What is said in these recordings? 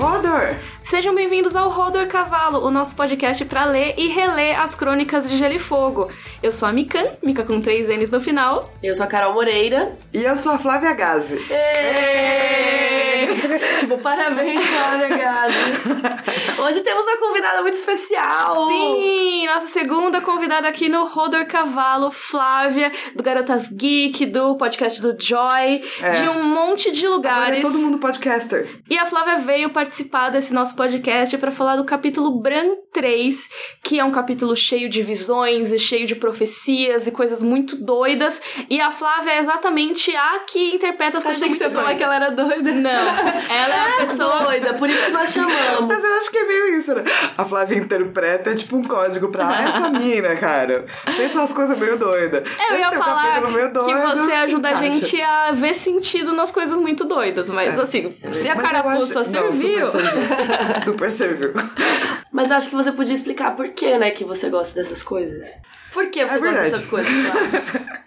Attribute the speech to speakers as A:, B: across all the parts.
A: Rodor!
B: Sejam bem-vindos ao Rodor Cavalo, o nosso podcast para ler e reler as crônicas de Gelo e Fogo. Eu sou a Mikan, Mika com três N's no final.
C: Eu sou a Carol Moreira.
A: E eu sou a Flávia Gazi.
C: tipo, parabéns, Flávia Gazi. Hoje temos uma convidada muito especial.
B: Sim, nossa segunda convidada aqui no Rodor Cavalo, Flávia, do Garotas Geek, do podcast do Joy,
A: É.
B: de um monte de lugares.
A: Agora é todo mundo podcaster.
B: E a Flávia veio participar desse nosso podcast para falar do capítulo Bran 3, que é um capítulo cheio de visões e cheio de profecias e coisas muito doidas. E a Flávia é exatamente a que interpreta as coisas
C: Achei que você ia falar que ela era doida.
B: Não, ela é a pessoa
C: doida, por isso que nós chamamos.
A: Mas eu acho que é meio isso, né? A Flávia interpreta é tipo um código pra "Ah, essa mina, cara. Pensa umas coisas meio doidas.
B: Eu ia
A: Esse
B: falar
A: meio
B: que
A: doido,
B: você ajuda a
A: encaixa.
B: gente a ver sentido nas coisas muito doidas, mas assim, se a carapuça
A: acho- Não,
B: serviu.
A: serviu. super serviu.
C: Mas acho que você podia explicar por que, né, que você gosta dessas coisas. Por que você
A: É
C: gosta dessas coisas?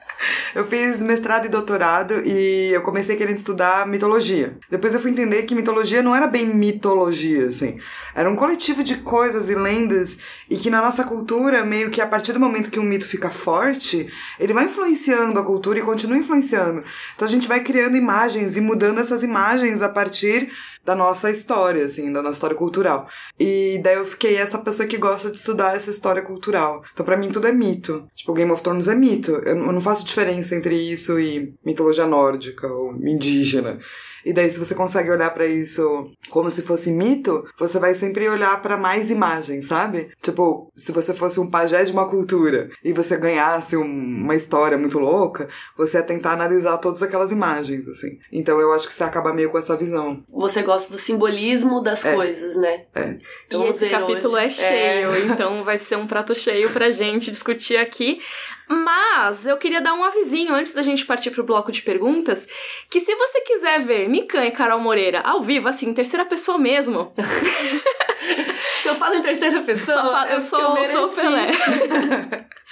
A: Eu fiz mestrado e doutorado e eu comecei querendo estudar mitologia. Depois eu fui entender que mitologia não era bem mitologia, assim. Era um coletivo de coisas e lendas e que na nossa cultura, meio que a partir do momento que um mito fica forte, ele vai influenciando a cultura e continua influenciando. Então a gente vai criando imagens e mudando essas imagens a partir da nossa história, assim, da nossa história cultural. E daí eu fiquei essa pessoa que gosta de estudar essa história cultural. Então pra mim tudo é mito. Tipo, Game of Thrones é mito. Eu não faço diferença entre isso e mitologia nórdica ou indígena. E daí, se você consegue olhar pra isso como se fosse mito, você vai sempre olhar pra mais imagens, sabe? Tipo, se você fosse um pajé de uma cultura e você ganhasse um- uma história muito louca, você ia tentar analisar todas aquelas imagens, assim. Então eu acho que você acaba meio com essa visão.
C: Você gosta do simbolismo das coisas, né?
A: É.
C: Então
B: e esse capítulo
C: hoje.
B: é cheio, então vai ser um prato cheio pra gente discutir aqui. Mas eu queria dar um avisinho antes da gente partir pro bloco de perguntas, que se você quiser ver Mikan e Carol Moreira ao vivo, assim, em terceira pessoa mesmo,
C: Se eu falo em terceira pessoa,
B: só fa-
C: é
B: eu sou,
C: mereci.
B: sou Pelé.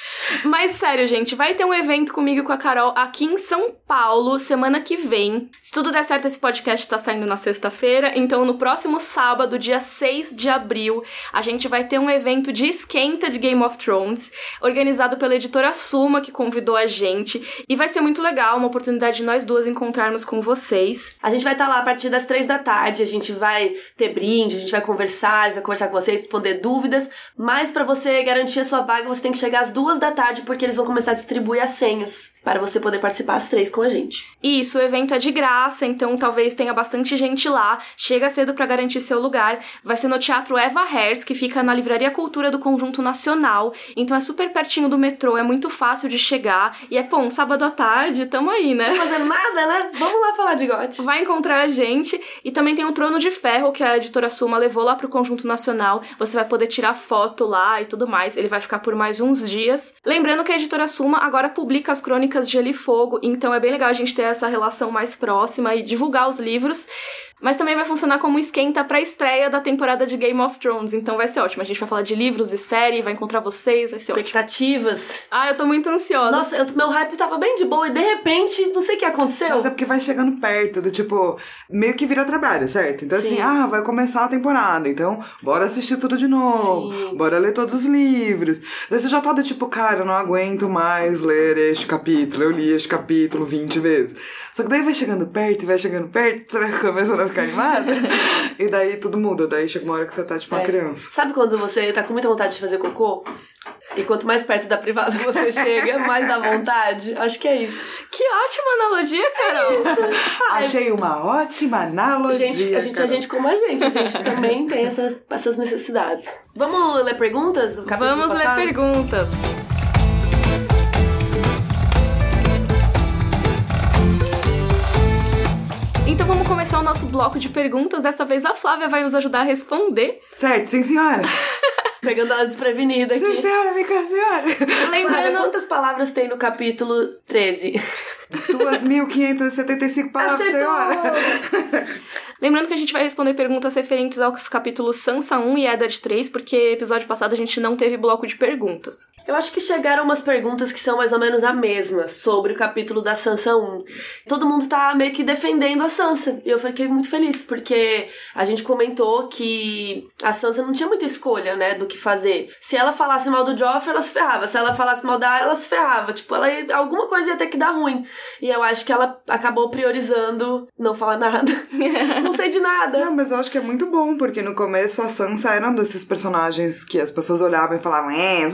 B: Mas sério, gente, vai ter um evento comigo e com a Carol aqui em São Paulo semana que vem. Se tudo der certo, esse podcast tá saindo na sexta-feira, então no próximo sábado, dia 6 de abril, a gente vai ter um evento de esquenta de Game of Thrones, organizado pela editora Suma, que convidou a gente, e vai ser muito legal, uma oportunidade de nós duas encontrarmos com vocês.
C: A gente vai estar lá a partir das três da tarde, a gente vai ter brinde, a gente vai conversar, vai conversar com vocês, responder dúvidas, mas pra você garantir a sua vaga, você tem que chegar às duas da tarde, porque eles vão começar a distribuir as senhas para você poder participar às três com a gente.
B: Isso, o evento é de graça, então talvez tenha bastante gente lá. Chega cedo pra garantir seu lugar. Vai ser no Teatro Eva Hers, que fica na Livraria Cultura do Conjunto Nacional. Então é super pertinho do metrô, é muito fácil de chegar. E é, pô, um sábado à tarde, tamo aí, né?
C: Não fazendo nada, né? Vamos lá falar de GOT.
B: Vai encontrar a gente. E também tem o Trono de Ferro, que a editora Suma levou lá pro Conjunto Nacional. Você vai poder tirar foto lá e tudo mais. Ele vai ficar por mais uns dias. Lembrando que a editora Suma agora publica as crônicas de Gelo e Fogo, então é bem legal a gente ter essa relação mais próxima e divulgar os livros. Mas também vai funcionar como um esquenta pra estreia da temporada de Game of Thrones, então vai ser ótimo. A gente vai falar de livros e série, vai encontrar vocês, vai ser ótimo.
C: Expectativas.
B: Ah, eu tô muito ansiosa.
C: Nossa, eu- meu hype tava bem de boa e de repente, não sei o que aconteceu.
A: Mas é porque vai chegando perto do tipo, meio que vira trabalho, certo? Então assim,
C: Sim.
A: ah, vai começar a temporada, então bora assistir tudo de novo,
C: Sim.
A: bora ler todos os livros. Daí você já tá do tipo, cara, eu não aguento mais ler este capítulo, eu li este capítulo 20 vezes. Só que daí vai chegando perto e vai chegando perto, você vai começando a ficar animada, e daí tudo muda, daí chega uma hora que você tá tipo uma
C: É.
A: criança.
C: Sabe quando você tá com muita vontade de fazer cocô? E quanto mais perto da privada você chega, mais dá vontade? Acho que é isso.
B: Que ótima analogia, Carol!
A: Achei uma ótima analogia.
C: Gente, a gente é
A: Carol.
C: gente como a gente. A gente também tem essas, essas necessidades. Vamos ler perguntas
B: Vamos ler perguntas. Vamos começar o nosso bloco de perguntas. Dessa vez a Flávia vai nos ajudar a responder.
A: Certo, sim senhora.
C: Pegando ela desprevenida
A: sim
C: aqui.
A: senhora, vem cá, senhora.
C: Flávia,
B: Lembrando,
C: quantas palavras tem no capítulo 13?
A: 2.575 palavras,
C: Acertou!
A: senhora.
B: Lembrando que a gente vai responder perguntas referentes aos capítulos Sansa 1 e Eddard 3, porque episódio passado a gente não teve bloco de perguntas.
C: Eu acho que chegaram umas perguntas que são mais ou menos a mesma sobre o capítulo da Sansa 1. Todo mundo tá meio que defendendo a Sansa. E eu fiquei muito feliz, porque a gente comentou que a Sansa não tinha muita escolha, né, do que fazer. Se ela falasse mal do Joffrey, ela se ferrava. Se ela falasse mal da ela se ferrava. Tipo, ela alguma coisa ia ter que dar ruim. E eu acho que ela acabou priorizando não falar nada. não sei de nada.
A: Não, mas eu acho que é muito bom, porque no começo a Sansa era um desses personagens que as pessoas olhavam e falavam, é,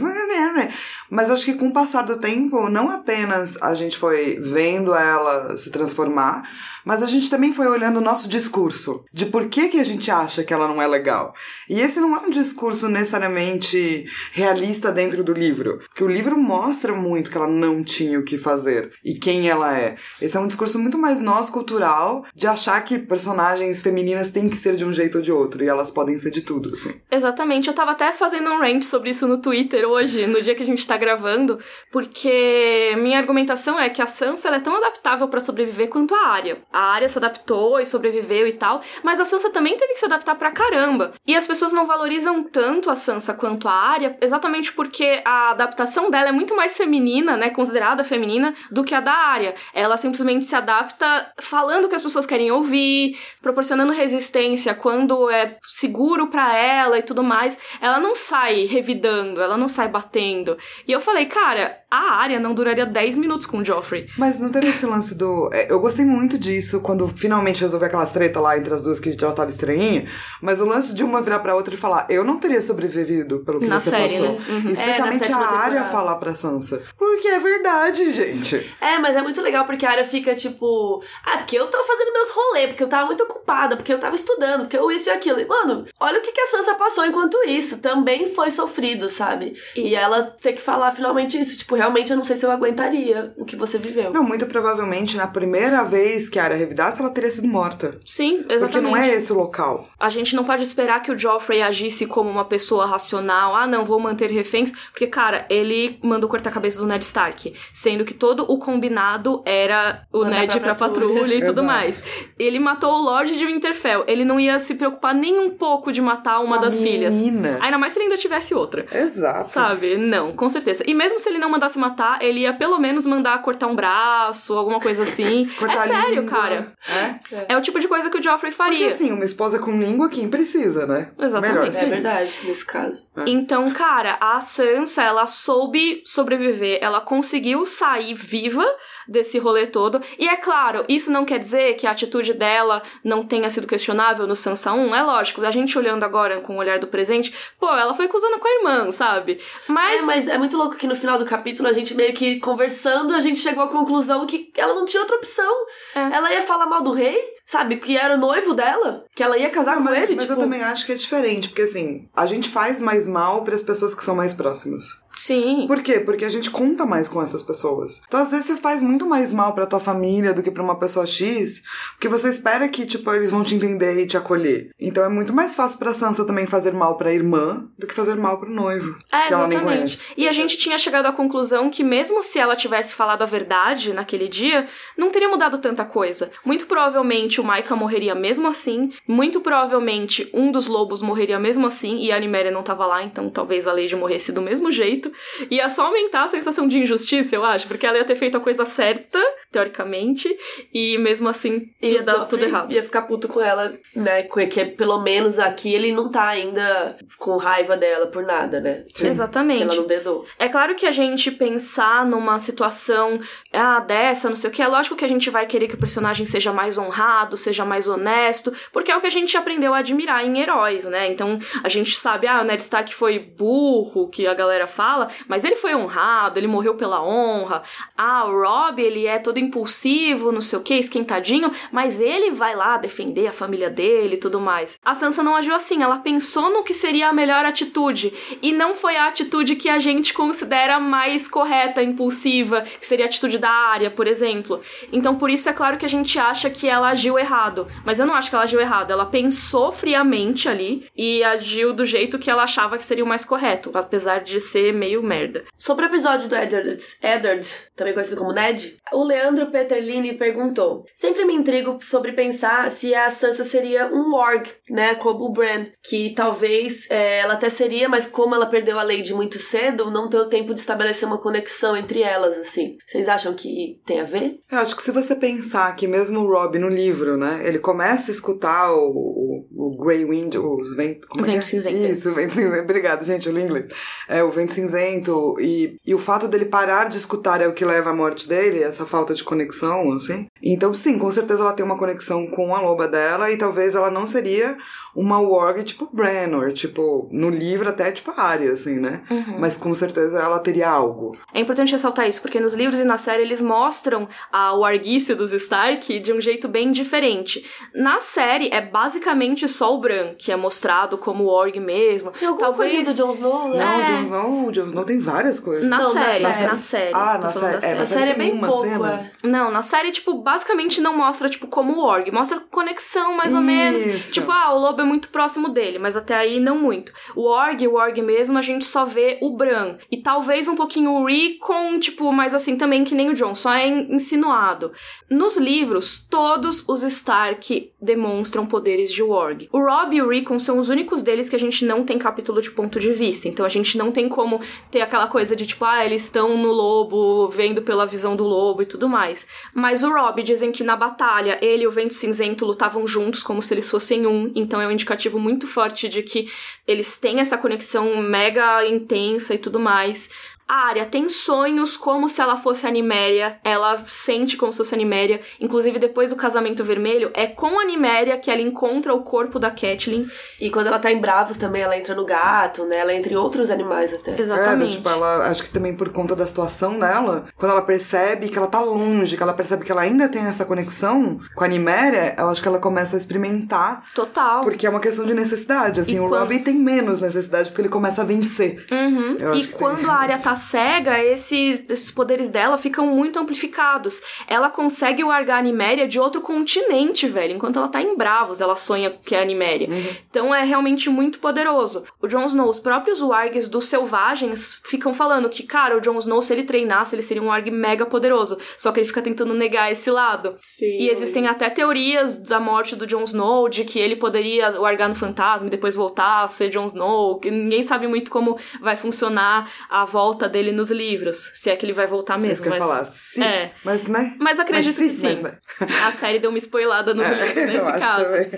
A: mas acho que com o passar do tempo, não apenas a gente foi vendo ela se transformar, mas a gente também foi olhando o nosso discurso de por que, que a gente acha que ela não é legal. E esse não é um discurso necessariamente realista dentro do livro, porque o livro mostra muito que ela não tinha o que fazer e quem ela é. Esse é um discurso muito mais nosso cultural de achar que personagens femininas têm que ser de um jeito ou de outro e elas podem ser de tudo, assim.
B: Exatamente, eu tava até fazendo um rant sobre isso no Twitter hoje, no dia que a gente tá gravando, porque minha argumentação é que a Sansa é tão adaptável para sobreviver quanto a Arya a Arya se adaptou e sobreviveu e tal, mas a Sansa também teve que se adaptar pra caramba. E as pessoas não valorizam tanto a Sansa quanto a Arya, exatamente porque a adaptação dela é muito mais feminina, né, considerada feminina, do que a da Arya. Ela simplesmente se adapta falando o que as pessoas querem ouvir, proporcionando resistência quando é seguro para ela e tudo mais. Ela não sai revidando, ela não sai batendo. E eu falei, cara, a Arya não duraria 10 minutos com o Joffrey.
A: Mas não teve esse lance do. É, eu gostei muito disso quando finalmente resolvi aquelas treta lá entre as duas que já tava estranhinha. Mas o lance de uma virar pra outra e falar, eu não teria sobrevivido pelo que
B: Na
A: você
B: série,
A: passou.
B: né? Uhum.
A: Especialmente
C: É, na
A: a
C: temporada.
A: falar pra Sansa. Porque é verdade, gente.
C: É, mas é muito legal porque a Arya fica tipo, ah, porque eu tava fazendo meus rolês, porque eu tava muito ocupada, porque eu tava estudando, porque eu isso e aquilo. E, mano, olha o que, que a Sansa passou enquanto isso. Também foi sofrido, sabe? E
B: Isso.
C: ela ter que falar finalmente isso. Tipo, realmente eu não sei se eu aguentaria o que você viveu.
A: Não, muito provavelmente na primeira vez que a Arya revidasse, ela teria sido morta.
B: Sim, exatamente.
A: Porque não é esse o local.
B: A gente não pode esperar que o Joffrey agisse como uma pessoa racional. Ah, não, vou manter reféns. Porque, cara, ele mandou cortar a cabeça do Ned Stark. Sendo que todo o combinado era o
C: Mandar
B: Ned
C: pra
B: pra patrulha,
C: patrulha.
B: e tudo mais. Ele matou o Lorde de Winterfell. Ele não ia se preocupar nem um pouco de matar uma, das filhas.
A: menina.
B: Ainda mais se ele ainda tivesse outra.
A: Exato.
B: Sabe? Não, com certeza. E mesmo se ele não mandasse matar, ele ia pelo menos mandar cortar um braço, alguma coisa assim.
A: Cortar
B: é
A: a
B: sério,
A: língua.
B: cara.
A: É?
B: É o tipo de coisa que o Joffrey
A: Porque
B: faria.
A: assim, uma esposa com língua, quem precisa, né?
B: Exatamente.
A: Melhor
C: É
A: sim.
C: verdade, nesse caso.
B: Então, cara, a Sansa, ela soube sobreviver, ela conseguiu sair viva desse rolê todo. E é claro, isso não quer dizer que a atitude dela não tenha sido questionável no Sansa 1. É lógico, a gente olhando agora com o olhar do presente, pô, ela foi acusando com a irmã, sabe? Mas.
C: É, mas é muito louco que no final do capítulo a gente meio que conversando, a gente chegou à conclusão que ela não tinha outra opção.
B: É.
C: Ela ia falar mal do rei, sabe? Que era o noivo dela, que ela ia casar com
A: mas,
C: ele,
A: mas
C: tipo.
A: eu também acho que é diferente, porque assim, a gente faz mais mal para as pessoas que são mais próximas.
B: Sim.
A: Por quê? Porque a gente conta mais com essas pessoas. Então, às vezes, você faz muito mais mal pra tua família do que pra uma pessoa X, porque você espera que, tipo, eles vão te entender e te acolher. Então, é muito mais fácil pra Sansa também fazer mal pra irmã do que fazer mal pro noivo.
B: É,
A: que ela nem conhece.
B: E a gente tinha chegado à conclusão que, mesmo se ela tivesse falado a verdade naquele dia, não teria mudado tanta coisa. Muito provavelmente o Maika morreria mesmo assim. Muito provavelmente um dos lobos morreria mesmo assim. E a Animéria não tava lá, então talvez a Lady morresse do mesmo jeito. Ia só aumentar a sensação de injustiça, eu acho. Porque ela ia ter feito a coisa certa, teoricamente. E mesmo assim ia dar tudo errado.
C: Ia ficar puto com ela, né? Que pelo menos aqui ele não tá ainda com raiva dela por nada, né? Que
B: Exatamente.
C: ela não dedou.
B: É claro que a gente pensar numa situação ah, dessa, não sei o que, é lógico que a gente vai querer que o personagem seja mais honrado, seja mais honesto, porque é o que a gente aprendeu a admirar em heróis, né? Então a gente sabe, ah, o Ned Stark foi burro, que a galera fala, mas ele foi honrado, ele morreu pela honra. Ah, o Rob, ele é todo impulsivo, não sei o que, esquentadinho, mas ele vai lá defender a família dele e tudo mais. A Sansa não agiu assim, ela pensou no que seria a melhor atitude, e não foi a atitude que a gente considera mais correta, impulsiva, que seria a atitude da área, por exemplo. Então, por isso é claro que a gente acha que ela agiu errado, mas eu não acho que ela agiu errado, ela pensou friamente ali e agiu do jeito que ela achava que seria o mais correto, apesar de ser meio merda.
C: Sobre o episódio do Edward, Edward, também conhecido como Ned, o Leandro Peterlini perguntou: Sempre me intrigo sobre pensar se a Sansa seria um warg, né? Como o Bran, que talvez é, ela até seria, mas como ela perdeu a Lady muito cedo, não deu tempo de estabelecer uma conexão entre elas, assim. Vocês acham que tem a ver?
A: Eu acho que se você pensar que mesmo o Rob no livro, né, ele começa a escutar o, o, o Grey Wind, os ventos. Como
B: O
A: é que
B: vento
A: é?
B: cinzento.
A: Isso, o vento cinzento. Obrigada, gente, eu li inglês. É, o vento cinzento. E, e o fato dele parar de escutar é o que leva à morte dele, essa falta de conexão, assim. Então, sim, com certeza ela tem uma conexão com a loba dela e talvez ela não seria uma warg tipo Bran, tipo, no livro até tipo a Arya, assim, né?
B: Uhum.
A: Mas com certeza ela teria algo.
B: É importante ressaltar isso, porque nos livros e na série eles mostram a warguice dos Stark de um jeito bem diferente. Na série é basicamente só o Bran, que é mostrado como warg mesmo.
C: Tem alguma
B: Talvez...
C: coisa do Jon Snow, né?
A: Não, o
B: É.
A: Jon Snow, o Jon Snow tem várias coisas.
B: Na,
C: Não, na
B: série,
C: série.
B: na série.
A: Ah, na série. É,
C: A
A: na
C: série é bem
A: uma
C: pouco,
A: cena.
C: é.
B: Não, na série, tipo, basicamente não mostra, tipo, como o org. Mostra conexão, mais ou menos.
A: Isso.
B: Tipo, ah, o lobo é muito próximo dele, mas até aí não muito. O org, o org mesmo, a gente só vê o Bran. E talvez um pouquinho o Rickon, tipo, mas assim também que nem o John, só é in- insinuado. Nos livros, todos os Stark demonstram poderes de Warg. O Rob e o Rickon são os únicos deles que a gente não tem capítulo de ponto de vista. Então a gente não tem como ter aquela coisa de tipo, ah, eles estão no lobo, vendo pela visão do lobo e tudo mais. Mas o Rob dizem que na batalha ele e o Vento Cinzento lutavam juntos como se eles fossem um. Então é um indicativo muito forte de que eles têm essa conexão mega intensa e tudo mais. A Arya tem sonhos como se ela fosse a Niméria, ela sente como se fosse a Niméria. Inclusive, depois do casamento vermelho, é com a Niméria que ela encontra o corpo da Catelyn.
C: E quando ela tá em Bravos também, ela entra no gato, né? Ela entra em outros animais até.
B: Exatamente.
A: É, tipo, ela, acho que também por conta da situação dela, quando ela percebe que ela tá longe, que ela percebe que ela ainda tem essa conexão com a Niméria, eu acho que ela começa a experimentar,
B: Total.
A: porque é uma questão de necessidade. Assim,
B: E
A: o
B: quando-
A: Robbie tem menos necessidade porque ele começa a vencer.
B: Uhum.
A: Eu
B: E
A: acho que
B: quando
A: tem-
B: a área tá cega, esses, esses poderes dela ficam muito amplificados. Ela consegue largar a Niméria de outro continente, velho. Enquanto ela tá em Bravos, ela sonha que é a Niméria. Então é realmente muito poderoso. O Jon Snow, os próprios wargs dos selvagens ficam falando que, cara, o Jon Snow, se ele treinasse, ele seria um warg mega poderoso. Só que ele fica tentando negar esse lado.
C: Sim.
B: E existem até teorias da morte do Jon Snow, de que ele poderia largar no fantasma e depois voltar a ser Jon Snow, ninguém sabe muito como vai funcionar a volta dele nos livros, se é que ele vai voltar
A: É
B: mesmo.
A: ia
B: mas...
A: falar. Sim,
B: É.
A: mas né?
B: Mas acredito
A: Mas
B: que
A: sim,
B: sim.
A: mas, né?
B: A série deu uma spoilada nos livros
A: É,
B: nesse
A: eu acho
B: caso.
A: também.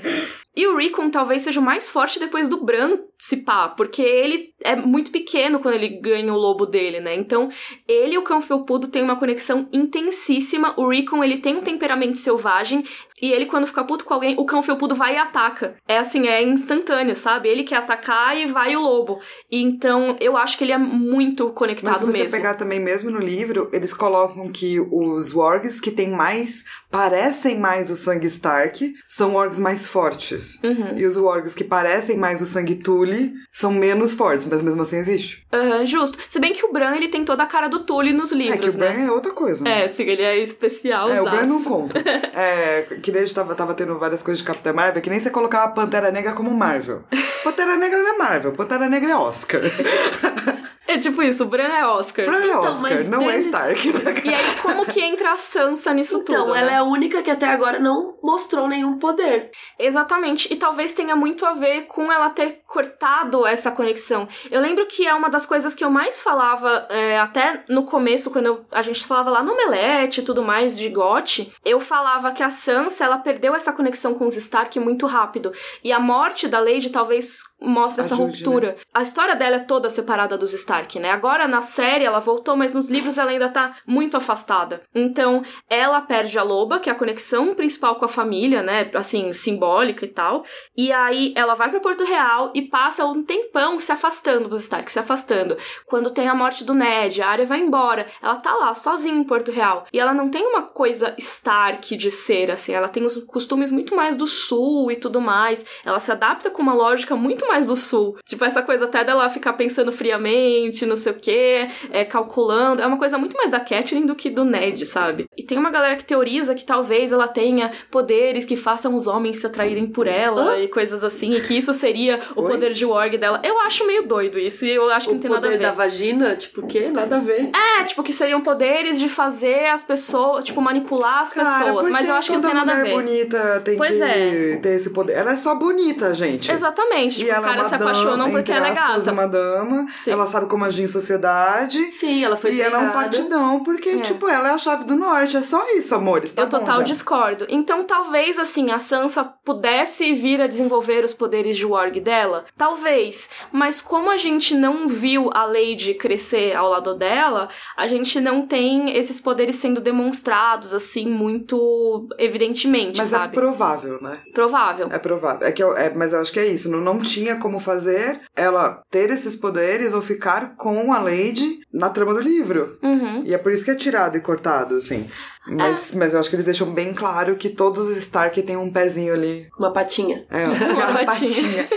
B: E o Rickon talvez seja o mais forte depois do Bran se pá, porque ele é muito pequeno quando ele ganha o lobo dele, né? Então, ele e o cão felpudo têm uma conexão intensíssima. O Rickon, ele tem um temperamento selvagem e ele, quando fica puto com alguém, o cão felpudo vai e ataca. É assim, é instantâneo, sabe? Ele quer atacar e vai o lobo. E então, eu acho que ele é muito
A: Mas
B: conectado
A: se você
B: mesmo.
A: pegar também mesmo no livro, eles colocam que os wargs que têm mais, parecem mais o sangue Stark, são wargs mais fortes.
B: Uhum.
A: E os wargs que parecem mais o sangue Tully são menos fortes, mas mesmo assim existe.
B: Aham, justo. Se bem que o Bran, ele tem toda a cara do Tully nos livros,
A: é que o Bran
B: né?
A: é outra coisa. né?
B: É, sim, ele é especial.
A: É, o Bran não conta. É, que nem a gente tava, tava tendo várias coisas de Capitã Marvel, que nem você colocar a Pantera Negra como Marvel. Pantera Negra não é Marvel, Pantera Negra é Oscar.
B: É tipo isso, o Bran é Oscar.
A: Bran é
C: Então,
A: Oscar,
C: mas
A: não é Stark.
B: E aí, como que entra a Sansa nisso
C: Então,
B: tudo?
C: ela
B: né?
C: é a única que até agora não mostrou nenhum poder.
B: Exatamente. E talvez tenha muito a ver com ela ter cortado essa conexão. Eu lembro que é uma das coisas que eu mais falava, é, até no começo, quando eu- a gente falava lá no Omelete e tudo mais de GOT, eu falava que a Sansa, ela perdeu essa conexão com os Stark muito rápido. E a morte da Lady talvez mostre essa
A: Ajude,
B: ruptura. A história dela é toda separada dos Stark, né? Agora na série ela voltou, mas nos livros ela ainda tá muito afastada. Então, ela perde a loba, que é a conexão principal com a família, né? Assim, simbólica e tal. E aí ela vai pra Porto Real e passa um tempão se afastando dos Stark, se afastando. Quando tem a morte do Ned, a área vai embora. Ela tá lá, sozinha em Porto Real. E ela não tem uma coisa Stark de ser, assim. Ela tem os costumes muito mais do sul e tudo mais. Ela se adapta com uma lógica muito mais do sul. Tipo, essa coisa até dela ficar pensando friamente mente, não sei o quê, é, calculando. É uma coisa muito mais da Catelyn do que do Ned, sabe? E tem uma galera que teoriza que talvez ela tenha poderes que façam os homens se atraírem por ela
C: Hã?
B: e coisas assim, e que isso seria o
A: Oi?
B: poder de Warg dela. Eu acho meio doido isso, e eu acho que
C: O
B: não tem nada a
C: poder
B: ver.
C: da vagina, tipo, o quê? Nada a ver.
B: É, tipo, que seriam poderes de fazer as pessoas, tipo, manipular as
A: Cara,
B: pessoas. Mas eu acho que não tem nada a
A: mulher
B: ver.
A: bonita tem
B: Pois
A: que
B: é.
A: ter esse poder. Ela é só bonita, gente.
B: Exatamente.
A: E
B: Tipo, os
A: ela é
B: caras
A: uma
B: se apaixonam
A: dama,
B: porque
A: entre
B: ela é gata.
A: uma dama.
B: Sim.
A: Ela sabe como agir em sociedade.
C: Sim, ela foi
A: e ela é um
C: treinada.
A: partidão, porque,
B: É.
A: tipo, ela é a chave do norte. É só isso, amores. Tá
B: eu
A: bom
B: total
A: já.
B: discordo. Então, talvez, assim, a Sansa pudesse vir a desenvolver os poderes de Warg dela. Talvez. Mas como a gente não viu a Lady crescer ao lado dela, a gente não tem esses poderes sendo demonstrados, assim, muito evidentemente,
A: Mas
B: sabe?
A: é provável, né?
B: Provável.
A: É provável. É que eu, é, mas eu acho que é isso. Não, não tinha como fazer ela ter esses poderes ou ficar com a Lady na trama do livro.
B: Uhum.
A: E é por isso que é tirado e cortado, assim. Mas, mas eu acho que eles deixam bem claro que todos os Stark têm um pezinho ali.
C: Uma patinha.
A: É,
B: Uma
A: uma
B: patinha.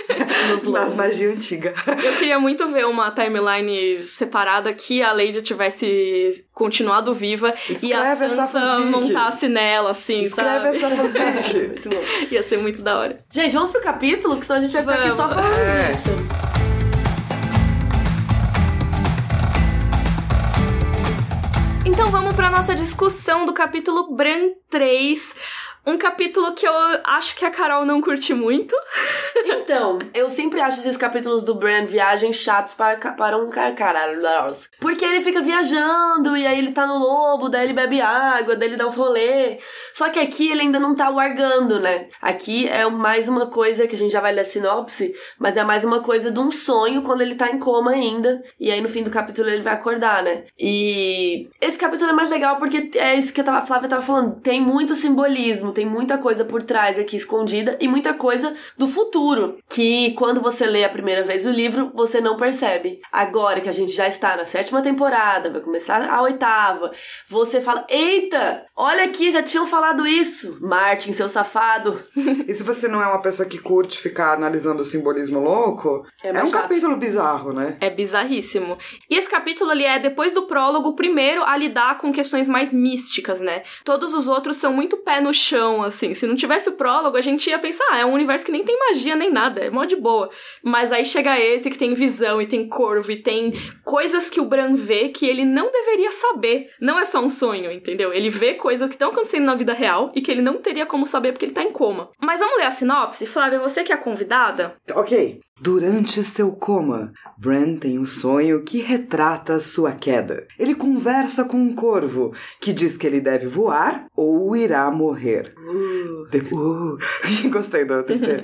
C: Lobos.
A: magias antigas.
B: Eu queria muito ver uma timeline separada que a Lady tivesse continuado viva e a
A: Escreve essa
B: Sansa montasse nela, assim,
A: Escreve
B: sabe?
A: essa fanfic.
C: Muito bom.
B: Ia ser muito da hora.
C: Gente, vamos pro capítulo, que senão a gente vai ficar aqui só falando
A: É.
C: disso.
B: Então vamos pra nossa discussão do capítulo Bran 3. Um capítulo que eu acho que a Carol não curte muito.
C: Então, eu sempre acho esses capítulos do Bran viagem chatos para, para um car- caralho. Porque ele fica viajando, e aí ele tá no lobo, daí ele bebe água, daí ele dá uns rolê. Só que aqui ele ainda não tá wargando, né? Aqui é mais uma coisa que a gente já vai ler a sinopse, mas é mais uma coisa de um sonho quando ele tá em coma ainda. E aí no fim do capítulo ele vai acordar, né? E esse capítulo é mais legal porque é isso que a Flávia tava falando. Tem muito simbolismo, tem muita coisa por trás aqui escondida e muita coisa do futuro. Que quando você lê a primeira vez o livro, você não percebe. Agora que a gente já está na sétima temporada, vai começar a oitava, você fala: Eita, olha aqui, já tinham falado isso. Martin, seu safado.
A: E se você não é uma pessoa que curte ficar analisando o simbolismo louco,
C: É
A: é, um
C: chato.
A: capítulo bizarro, né?
B: É bizarríssimo. E esse capítulo ali é depois do prólogo, o primeiro a lidar com questões mais místicas, né? Todos os outros são muito pé no chão, assim. Se não tivesse o prólogo, a gente ia pensar, ah, é um universo que nem tem magia nem nada, é mó de boa. Mas aí chega esse que tem visão e tem corvo e tem coisas que o Bran vê que ele não deveria saber. Não é só um sonho, entendeu? Ele vê coisas que estão acontecendo na vida real e que ele não teria como saber porque ele tá em coma. Mas vamos ler a sinopse? Flávia, você que é a convidada?
A: Ok. Durante seu coma, Bran tem um sonho que retrata sua queda. Ele conversa com um corvo que diz que ele deve voar ou irá morrer. De- Uh, gostei do TT.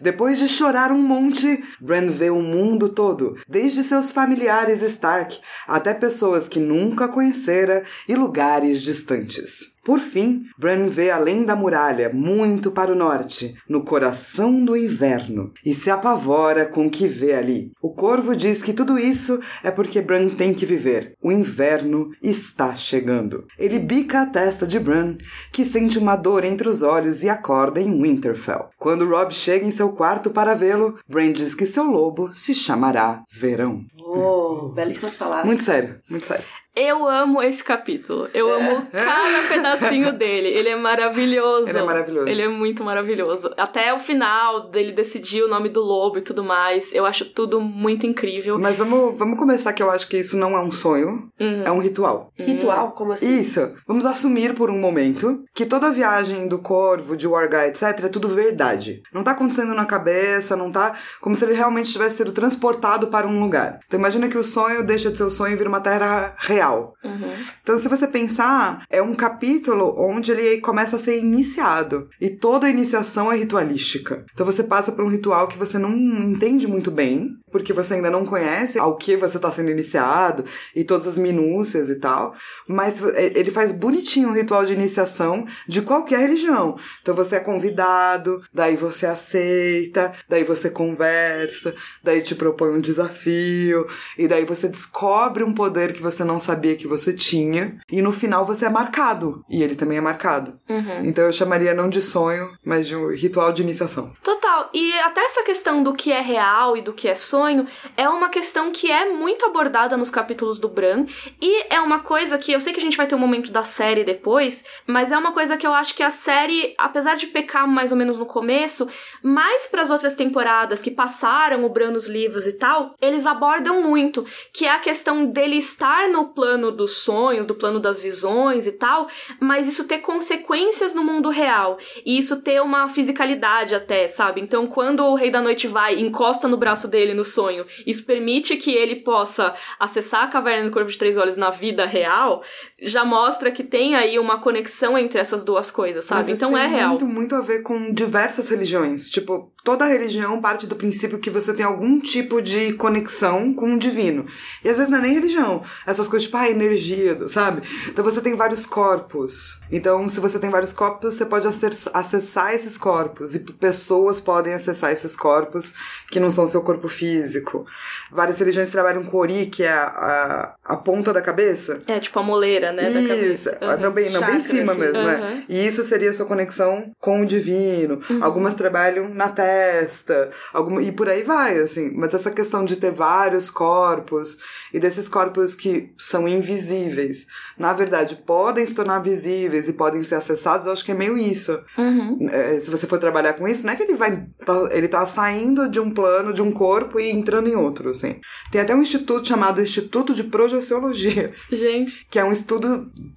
A: Depois de chorar um monte, Bran vê o mundo todo, desde seus familiares Stark até pessoas que nunca conhecera e lugares distantes. Por fim, Bran vê além da muralha, muito para o norte, no coração do inverno, e se apavora com o que vê ali. O corvo diz que tudo isso é porque Bran tem que viver. O inverno está chegando. Ele bica a testa de Bran, que sente uma dor entre os olhos e acorda em Winterfell. Quando Rob chega em seu quarto para vê-lo, Bran diz que seu lobo se chamará Verão.
C: Oh, belíssimas palavras.
A: Muito sério, muito sério.
B: Eu amo esse capítulo. Eu amo cada pedacinho dele. Ele é maravilhoso.
A: Ele é maravilhoso.
B: Ele é muito maravilhoso. Até o final dele decidir o nome do lobo e tudo mais. Eu acho tudo muito incrível.
A: Mas vamos, vamos começar que eu acho que isso não é um sonho,
B: Uhum.
A: é um ritual.
C: Ritual? Como assim?
A: Isso. Vamos assumir por um momento que toda a viagem do corvo, de Wargai, etc, é tudo verdade. Não tá acontecendo na cabeça, não tá como se ele realmente tivesse sido transportado para um lugar. Então imagina que o sonho deixa de ser o sonho e vira uma terra real.
B: Uhum.
A: Então, se você pensar, é um capítulo onde ele começa a ser iniciado. E toda iniciação é ritualística. Então, você passa por um ritual que você não entende muito bem, porque você ainda não conhece ao que você está sendo iniciado e todas as minúcias e tal. Mas ele faz bonitinho o ritual de iniciação de qualquer religião. Então, você é convidado, daí você aceita, daí você conversa, daí te propõe um desafio, e daí você descobre um poder que você não sabia que você tinha, e no final você é marcado, e ele também é marcado.
B: Uhum.
A: Então eu chamaria não de sonho, mas de um ritual de iniciação.
B: Total. E até essa questão do que é real e do que é sonho sonho é uma questão que é muito abordada nos capítulos do Bran e é uma coisa que eu sei que a gente vai ter um momento da série depois, mas é uma coisa que eu acho que a série, apesar de pecar mais ou menos no começo, mais para as outras temporadas que passaram o Bran nos livros e tal, eles abordam muito, que é a questão dele estar no plano dos sonhos, do plano das visões e tal, mas isso ter consequências no mundo real e isso ter uma fisicalidade até, sabe? Então, quando o Rei da Noite vai encosta no braço dele no sonho, isso permite que ele possa acessar a caverna do Corvo de Três Olhos na vida real, já mostra que tem aí uma conexão entre essas duas coisas, sabe?
A: Mas isso
B: então
A: tem
B: é real.
A: muito, muito a ver com diversas religiões. Tipo, toda religião parte do princípio que você tem algum tipo de conexão com o divino. E às vezes não é nem religião. Essas coisas, tipo, ah, energia, sabe? Então você tem vários corpos. Então, se você tem vários corpos, você pode acess- acessar esses corpos. E pessoas podem acessar esses corpos que não são seu corpo físico. Várias religiões trabalham com Ori, que é a, a, a ponta da cabeça.
B: É, tipo a moleira, né, da
A: Isso,
B: cabeça.
A: ah, não, bem, não, bem em cima
C: assim.
A: mesmo,
B: Aham.
A: é. E isso seria a sua conexão com o divino.
B: Uhum.
A: Algumas trabalham na testa, alguma, e por aí vai, assim. Mas essa questão de ter vários corpos, e desses corpos que são invisíveis, na verdade, podem se tornar visíveis e podem ser acessados, eu acho que é meio isso.
B: Uhum.
A: É, se você for trabalhar com isso, não é que ele vai. tá- ele tá saindo de um plano, de um corpo e entrando em outro, assim. Tem até um instituto chamado Instituto de Projeciologia,
B: Gente.
A: que é um estudo,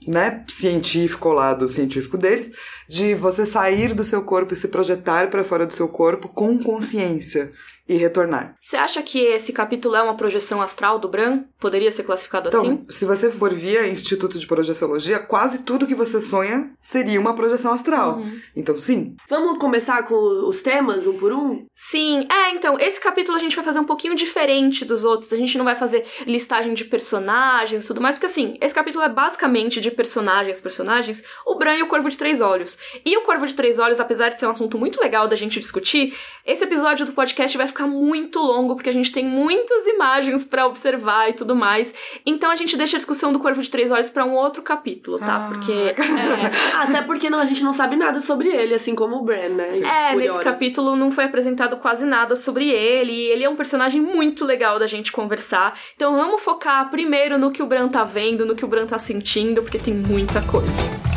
A: né, científico lá do científico deles, de você sair do seu corpo e se projetar para fora do seu corpo com consciência e retornar.
B: Você acha que esse capítulo é uma projeção astral do Bran? Poderia ser classificado
A: Então,
B: assim?
A: se você for via Instituto de Projeciologia, quase tudo que você sonha seria uma projeção astral.
B: Uhum.
A: Então, sim.
C: Vamos começar com os temas, um por um?
B: Sim, é, então, esse capítulo a gente vai fazer um pouquinho diferente dos outros. A gente não vai fazer listagem de personagens e tudo mais, porque assim, esse capítulo é basicamente de personagens, personagens, o Bran e o Corvo de Três Olhos. E o Corvo de Três Olhos, apesar de ser um assunto muito legal da gente discutir, esse episódio do podcast vai ficar muito longo, porque a gente tem muitas imagens pra observar e tudo mais. Então a gente deixa a discussão do Corvo de Três Olhos pra um outro capítulo, tá?
A: Ah.
B: Porque. É,
C: Até porque não, a gente não sabe nada sobre ele, assim como o Bran, né?
B: É,
C: Por
B: nesse
C: hora.
B: capítulo não foi apresentado quase nada sobre ele, e ele é um personagem muito legal da gente conversar. Então vamos focar primeiro no que o Bran tá vendo, no que o Bran tá sentindo, porque tem muita coisa.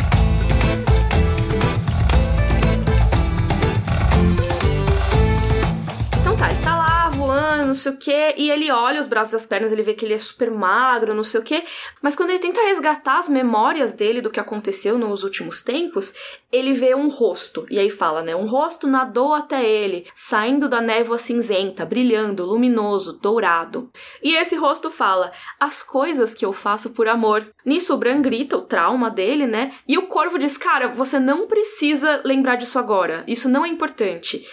B: Não sei o que, e ele olha os braços e as pernas, ele vê que ele é super magro, não sei o que, mas quando ele tenta resgatar as memórias dele do que aconteceu nos últimos tempos, ele vê um rosto, e aí fala, né? Um rosto nadou até ele, saindo da névoa cinzenta, brilhando, luminoso, dourado. E esse rosto fala: As coisas que eu faço por amor. Nisso o Bran grita o trauma dele, né? E o corvo diz: Cara, você não precisa lembrar disso agora, isso não é importante.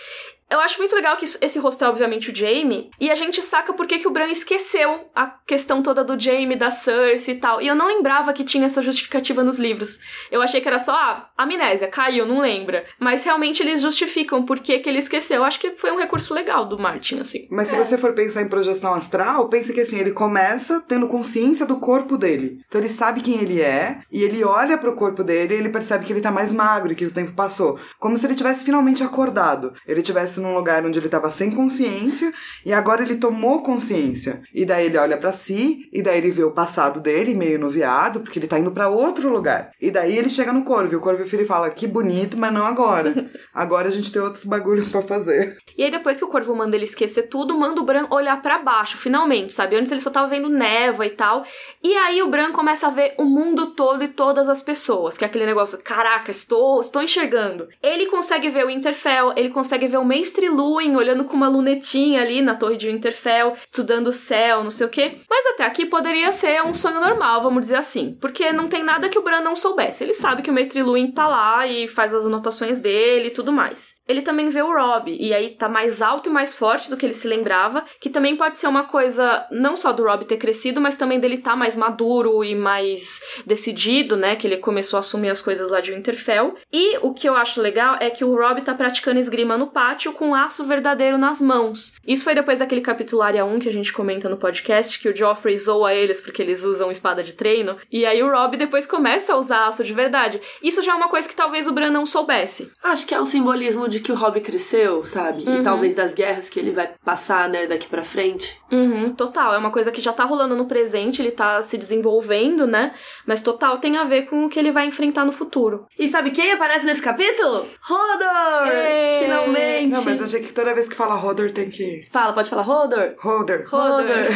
B: Eu acho muito legal que esse rosto é obviamente o Jaime, e a gente saca por que que o Bran esqueceu a questão toda do Jaime, da Cersei e tal. E eu não lembrava que tinha essa justificativa nos livros. Eu achei que era só, ah, amnésia, caiu, não lembra. Mas realmente eles justificam por que que ele esqueceu. Eu acho que foi um recurso legal do Martin, assim.
A: Mas se você for pensar em projeção astral, pense que assim, ele começa tendo consciência do corpo dele. Então ele sabe quem ele é, e ele olha pro corpo dele e ele percebe que ele tá mais magro e que o tempo passou. Como se ele tivesse finalmente acordado. Ele tivesse num lugar onde ele tava sem consciência, e agora ele tomou consciência. E daí ele olha pra si, e daí ele vê o passado dele, meio noviado, porque ele tá indo pra outro lugar. E daí ele chega no corvo, e o corvo e fala: Que bonito, mas não agora. Agora a gente tem outros bagulhos pra fazer.
B: E aí depois que o Corvo manda ele esquecer tudo, manda o Bran olhar pra baixo, finalmente, sabe? Antes ele só tava vendo névoa e tal. E aí o Bran começa a ver o mundo todo e todas as pessoas, que é aquele negócio, caraca, estou, estou enxergando. Ele consegue ver o Winterfell, ele consegue ver o Maestre Luwin olhando com uma lunetinha ali na torre de Winterfell, estudando o céu, não sei o quê. Mas até aqui poderia ser um sonho normal, vamos dizer assim, porque não tem nada que o Bran não soubesse. Ele sabe que o Mestre Luwin tá lá e faz as anotações dele e tudo mais. Ele também vê o Rob, e aí tá mais alto e mais forte do que ele se lembrava, que também pode ser uma coisa não só do Rob ter crescido, mas também dele tá mais maduro e mais decidido, né, que ele começou a assumir as coisas lá de Winterfell. E o que eu acho legal é que o Rob tá praticando esgrima no pátio com aço verdadeiro nas mãos. Isso foi depois daquele capítulo área 1 que a gente comenta no podcast, que o Joffrey zoa eles porque eles usam espada de treino. E aí o Rob depois começa a usar aço de verdade. Isso já é uma coisa que talvez o Bran não soubesse.
C: Acho que é um simbolismo de que o Rob cresceu, sabe?
B: Uhum.
C: E talvez das guerras que ele vai passar, né, daqui pra frente.
B: Uhum, total. É uma coisa que já tá rolando no presente, ele tá se desenvolvendo, né? Mas total tem a ver com o que ele vai enfrentar no futuro.
C: E sabe quem aparece nesse capítulo? Hodor!
B: Ê!
C: Finalmente!
A: Mas achei que toda vez que fala Hodor tem que.
C: Fala, pode falar Hodor?
A: Hodor.
C: Hodor.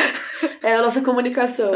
C: é a nossa comunicação.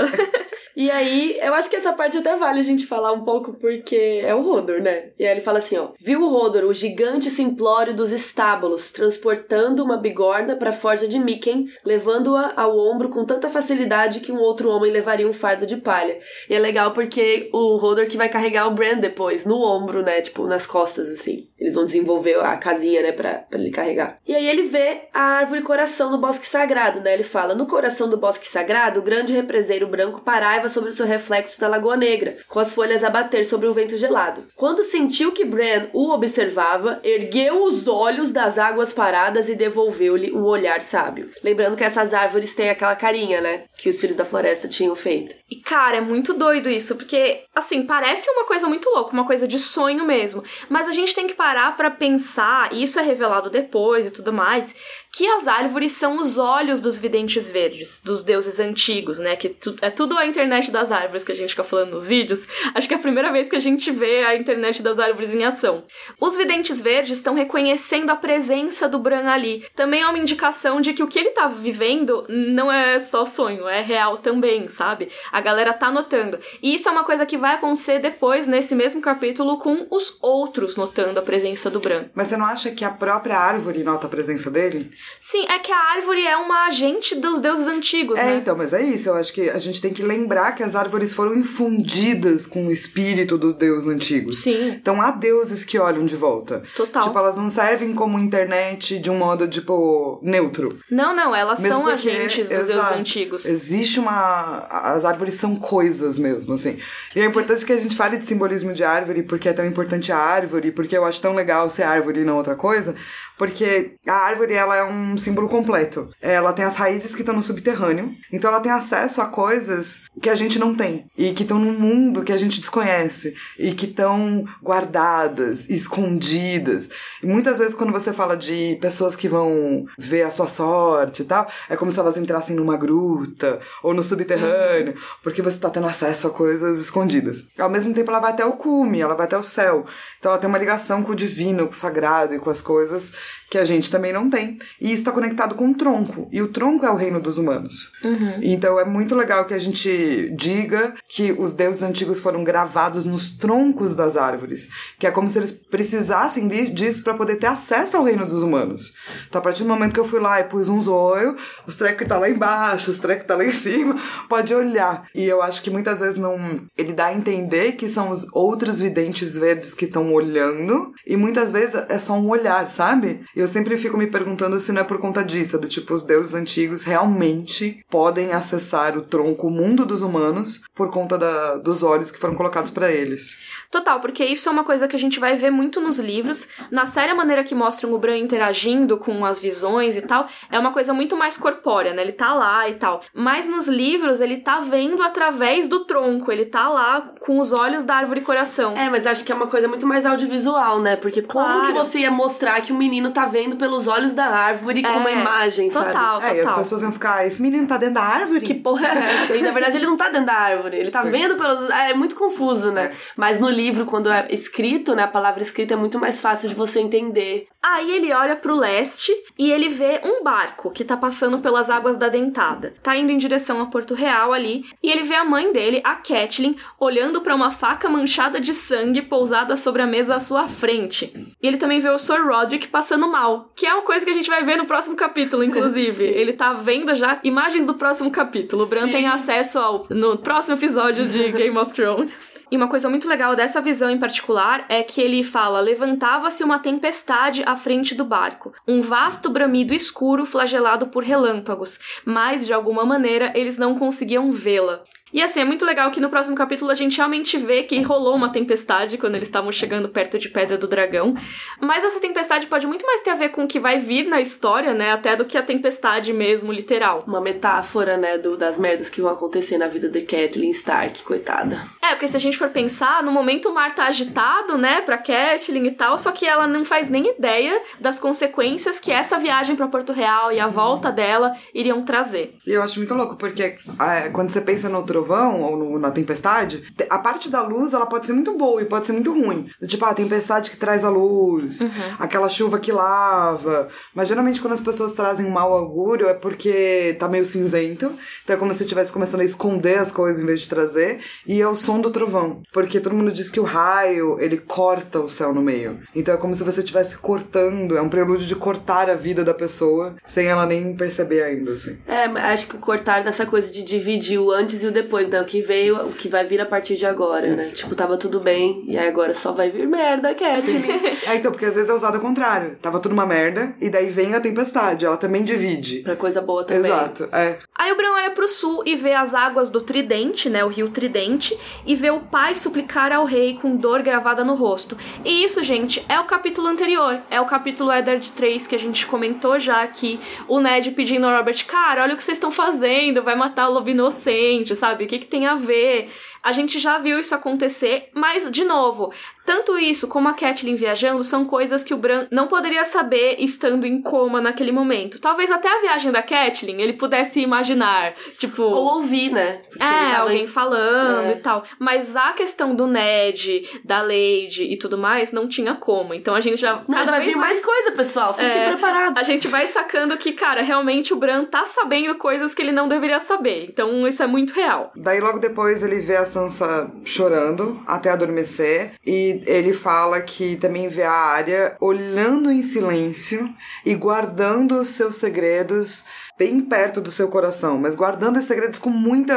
C: E aí, eu acho que essa parte até vale a gente falar um pouco, porque é o Rodor, né? E aí ele fala assim, ó. Viu o Rodor, o gigante simplório dos estábulos, transportando uma bigorna pra forja de Mikken, levando-a ao ombro com tanta facilidade que um outro homem levaria um fardo de palha. E é legal porque o Rodor que vai carregar o Bran depois, no ombro, né? Tipo, nas costas, assim. Eles vão desenvolver a casinha, né, pra, pra ele carregar. E aí ele vê a árvore coração do bosque sagrado, né? Ele fala, no coração do bosque sagrado, o grande represeiro branco paraiva sobre o seu reflexo da Lagoa Negra, com as folhas a bater sobre o vento gelado. Quando sentiu que Bran o observava, ergueu os olhos das águas paradas e devolveu-lhe o olhar sábio. Lembrando que essas árvores têm aquela carinha, né? Que os filhos da floresta tinham feito.
B: E cara, é muito doido isso, porque assim, parece uma coisa muito louca, uma coisa de sonho mesmo. Mas a gente tem que parar pra pensar, e isso é revelado depois e tudo mais, que as árvores são os olhos dos videntes verdes, dos deuses antigos, né? Que tu, é tudo a internet das árvores que a gente fica falando nos vídeos. Acho que é a primeira vez que a gente vê a internet das árvores em ação. Os videntes verdes estão reconhecendo a presença do Bran ali. Também é uma indicação de que o que ele tá vivendo não é só sonho, é real também, sabe? A galera tá notando. E isso é uma coisa que vai acontecer depois, nesse mesmo capítulo, com os outros notando a presença do Bran.
A: Mas você não acha que a própria árvore nota a presença dele?
B: Sim, é que a árvore é uma agente dos deuses antigos,
A: É,
B: né?
A: então, mas é isso. Eu acho que a gente tem que lembrar que as árvores foram infundidas com o espírito dos deuses antigos.
B: Sim,
A: Então há deuses que olham de volta.
B: total.
A: Tipo, elas não servem como internet de um modo, tipo, neutro.
B: Não, não, elas
A: Mesmo
B: são
A: porque-
B: agentes dos
A: exato.
B: deuses antigos.
A: Existe uma. As árvores são coisas mesmo, assim. E é importante que a gente fale de simbolismo de árvore, porque é tão importante a árvore, porque eu acho tão legal ser árvore e não outra coisa, porque a árvore, ela é um símbolo completo. Ela tem as raízes que estão no subterrâneo, então ela tem acesso a coisas que a gente não tem, e que estão num mundo que a gente desconhece, e que estão guardadas, escondidas. E muitas vezes, quando você fala de pessoas que vão ver a sua sorte e tal, é como se elas entrassem numa gruta ou no subterrâneo, porque você tá tendo acesso a coisas escondidas. Ao mesmo tempo, ela vai até o cume, ela vai até o céu. Então, ela tem uma ligação com o divino, com o sagrado e com as coisas que a gente também não tem. E isso está conectado com o tronco. E o tronco é o reino dos humanos.
B: Uhum.
A: Então é muito legal que a gente diga que os deuses antigos foram gravados nos troncos das árvores, que é como se eles precisassem disso para poder ter acesso ao reino dos humanos. Então a partir do momento que eu fui lá e pus um zoio, os trecos que tá lá embaixo, os trecos que tá lá em cima, pode olhar. E eu acho que muitas vezes não ele dá a entender que são os outros videntes verdes que estão olhando e muitas vezes é só um olhar, sabe? E eu sempre fico me perguntando se não é por conta disso, do tipo os deuses antigos realmente podem acessar o tronco, o mundo dos humanos por conta da- dos olhos que foram colocados para eles.
B: Total, porque isso é uma coisa que a gente vai ver muito nos livros. Na série, a maneira que mostram o Bran interagindo com as visões e tal, é uma coisa muito mais corpórea, né? Ele tá lá e tal. Mas nos livros, ele tá vendo através do tronco, ele tá lá com os olhos da árvore coração.
C: É, mas acho que é uma coisa muito mais audiovisual, né? Porque como
B: Claro.
C: que você ia mostrar que o menino tá vendo pelos olhos da árvore com uma
B: É,
C: imagem, sabe?
B: Total,
A: É, e as
B: total.
A: pessoas iam ficar, "Ah, esse menino tá dentro da árvore?
C: Que porra é essa? E na verdade ele não tá dentro da árvore, ele tá vendo pelos. É muito confuso, né? Mas no livro, quando é escrito, né? A palavra escrita é muito mais fácil de você entender.
B: Aí ele olha pro leste e ele vê um barco que tá passando pelas águas da dentada. Tá indo em direção a Porto Real ali, e ele vê a mãe dele, a Catelyn, olhando pra uma faca manchada de sangue pousada sobre a mesa à sua frente. E ele também vê o Sir Roderick passando mal, que é uma coisa que a gente vai ver no próximo capítulo, inclusive. ele tá vendo já imagens do próximo capítulo. O Bran
C: Sim.
B: tem acesso ao no próximo episódio de Game of Thrones. E uma coisa muito legal dessa visão em particular é que ele fala: levantava-se uma tempestade à frente do barco, um vasto bramido escuro flagelado por relâmpagos, mas de alguma maneira eles não conseguiam vê-la. E assim, é muito legal que no próximo capítulo a gente realmente vê que rolou uma tempestade quando eles estavam chegando perto de Pedra do Dragão. Mas essa tempestade pode muito mais ter a ver com o que vai vir na história, né? Até do que a tempestade mesmo, literal.
C: Uma metáfora, né, do, das merdas que vão acontecer na vida de Catelyn Stark, coitada.
B: É, porque se a gente for pensar, no momento o mar tá agitado, né, pra Catelyn e tal, só que ela não faz nem ideia das consequências que essa viagem para Porto Real e a volta dela iriam trazer.
A: E eu acho muito louco, porque é, quando você pensa no trovão ou no- na tempestade, te- a parte da luz ela pode ser muito boa e pode ser muito ruim. Tipo, a tempestade que traz a luz, aquela chuva que lava. Mas geralmente quando as pessoas trazem um mau augúrio é porque tá meio cinzento. Então é como se estivesse começando a esconder as coisas em vez de trazer. E é o som do trovão. Porque todo mundo diz que o raio, ele corta o céu no meio. Então é como se você estivesse cortando, é um prelúdio de cortar a vida da pessoa sem ela nem perceber ainda, assim.
C: É, mas acho que o cortar dessa coisa de dividir o antes e o depois, né? O que veio, o que vai vir a partir de agora, né? Tipo, tava tudo bem, e aí agora só vai vir merda, Catelyn.
A: É, então, porque às vezes é usado ao contrário. Tava tudo uma merda, e daí vem a tempestade. Ela também divide.
C: pra coisa boa também.
A: Exato, é.
B: Aí o Bran olha pro sul e vê as águas do Tridente, né, o rio Tridente, e vê o pai suplicar ao rei com dor gravada no rosto. E isso, gente, é o capítulo anterior, é o capítulo Eddard 3 que a gente comentou já aqui, o Ned pedindo ao Robert, cara, olha o que vocês estão fazendo, vai matar o lobo inocente, sabe? O que que tem a ver? A gente já viu isso acontecer, mas, de novo, tanto isso como a Catelyn viajando são coisas que o Bran não poderia saber estando em coma naquele momento. Talvez até a viagem da Catelyn ele pudesse imaginar, tipo...
C: Ou ouvir, né? Porque ele
B: é,
C: tava
B: alguém falando
C: É.
B: e tal. Mas a questão do Ned, da Lady e tudo mais, não tinha como. Então a gente já.
C: Não,
B: cada
C: vai
B: vez
C: vir mais coisa, pessoal. Fiquem
B: É,
C: preparados.
B: A gente vai sacando que, cara, realmente o Bran tá sabendo coisas que ele não deveria saber. Então isso é muito real.
A: Daí logo depois ele vê a Sansa chorando até adormecer. E ele fala que também vê a área olhando em silêncio e guardando os seus segredos bem perto do seu coração, mas guardando esses segredos com muita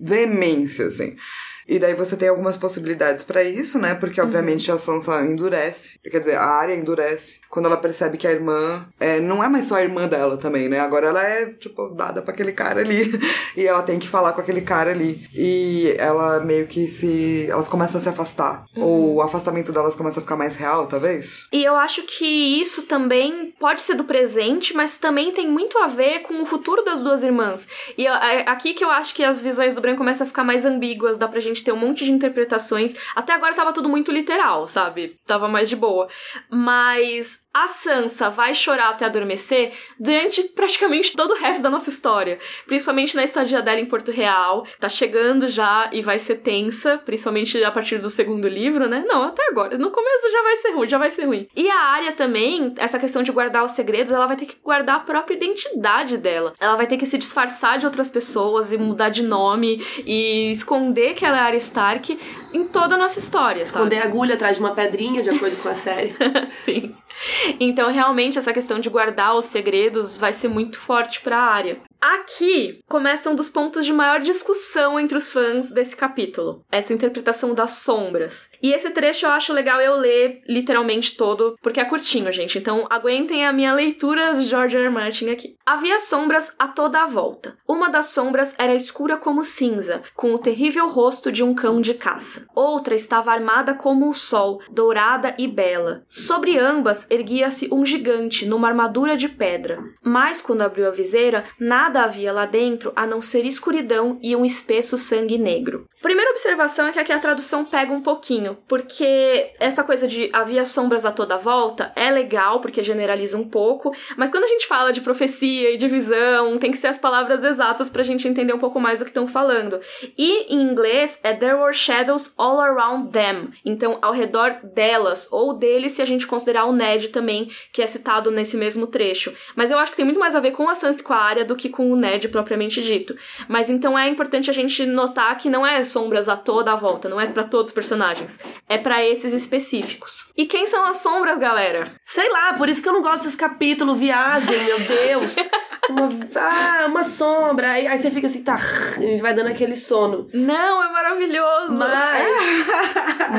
A: veemência, assim. E daí você tem algumas possibilidades pra isso, né? Porque, obviamente, a Sansa endurece. Quer dizer, a área endurece. Quando ela percebe que a irmã é, não é mais só a irmã dela também, né? Agora ela é, tipo, dada pra aquele cara ali. e ela tem que falar com aquele cara ali. E ela meio que se. Elas começam a se afastar. Ou o afastamento delas começa a ficar mais real, talvez.
B: E eu acho que isso também pode ser do presente, mas também tem muito a ver com o futuro das duas irmãs. E é aqui que eu acho que as visões do Bran começam a ficar mais ambíguas, dá pra gente ter um monte de interpretações. Até agora tava tudo muito literal, sabe? Tava mais de boa. Mas a Sansa vai chorar até adormecer durante praticamente todo o resto da nossa história. Principalmente na estadia dela em Porto Real. Tá chegando já e vai ser tensa, principalmente a partir do segundo livro, né? Não, até agora. No começo já vai ser ruim, já vai ser ruim. E a área também, essa questão de guardar os segredos, ela vai ter que guardar a própria identidade dela. Ela vai ter que se disfarçar de outras pessoas e mudar de nome e esconder que ela é Arya Stark em toda a nossa história, sabe?
C: Esconder a agulha atrás de uma pedrinha, de acordo com a série.
B: Sim. Então, realmente, essa questão de guardar os segredos vai ser muito forte pra área. Aqui começa um dos pontos de maior discussão entre os fãs desse capítulo. Essa interpretação das sombras. E esse trecho eu acho legal eu ler literalmente todo, porque é curtinho, gente. Então aguentem a minha leitura de George R. R. Martin aqui. Havia sombras a toda a volta. Uma das sombras era escura como cinza, com o terrível rosto de um cão de caça. Outra estava armada como o sol, dourada e bela. Sobre ambas erguia-se um gigante numa armadura de pedra. Mas quando abriu a viseira, nada havia lá dentro a não ser escuridão e um espesso sangue negro. Primeira observação é que aqui a tradução pega um pouquinho, porque essa coisa de havia sombras a toda volta é legal, porque generaliza um pouco, mas quando a gente fala de profecia e de visão, tem que ser as palavras exatas pra gente entender um pouco mais do que estão falando. E em inglês é There were shadows all around them, então ao redor delas, ou deles se a gente considerar o Ned também, que é citado nesse mesmo trecho. Mas eu acho que tem muito mais a ver com a Sansa e com a área do que com o Ned propriamente dito. Mas então é importante a gente notar que não é sombras a toda a volta, não é pra todos os personagens, é pra esses específicos. E quem são as sombras, galera?
C: Sei lá, por isso que eu não gosto desse capítulo, viagem, meu Deus. Uma, ah, uma sombra. Aí, aí você fica assim, tá, e vai dando aquele sono.
B: Não, é maravilhoso.
C: Mas.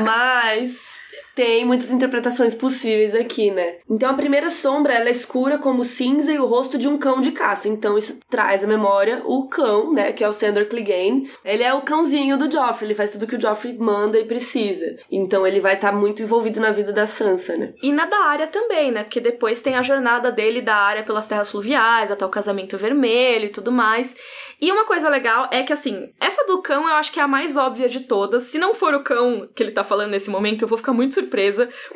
C: mas. Tem muitas interpretações possíveis aqui, né? Então a primeira sombra, ela é escura como cinza e o rosto de um cão de caça. Então isso traz à memória o cão, né? Que é o Sandor Clegane. Ele é o cãozinho do Joffrey, ele faz tudo que o Joffrey manda e precisa. Então ele vai estar tá muito envolvido na vida da Sansa, né?
B: E na da área também, né? Porque depois tem a jornada dele da área pelas terras fluviais, até o casamento vermelho e tudo mais. E uma coisa legal é que, assim, essa do cão eu acho que é a mais óbvia de todas. Se não for o cão que ele tá falando nesse momento, eu vou ficar muito surpresa,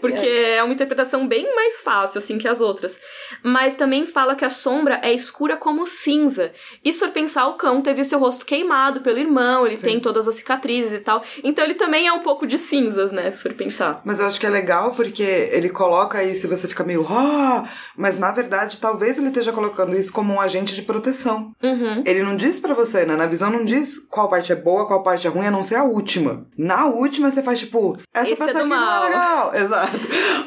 B: porque é, é uma interpretação bem mais fácil, assim, que as outras. Mas também fala que a sombra é escura como cinza. E se for pensar, o cão teve o seu rosto queimado pelo irmão, ele Sim. tem todas as cicatrizes e tal. Então ele também é um pouco de cinzas, né, se for pensar.
A: Mas eu acho que é legal porque ele coloca aí, se você fica meio, ah, mas na verdade talvez ele esteja colocando isso como um agente de proteção.
B: Uhum.
A: Ele não diz para você, né? Na visão não diz qual parte é boa, qual parte é ruim, a não ser a última. Na última você faz tipo, essa Esse é pessoa é aqui mal. não é legal. Exato.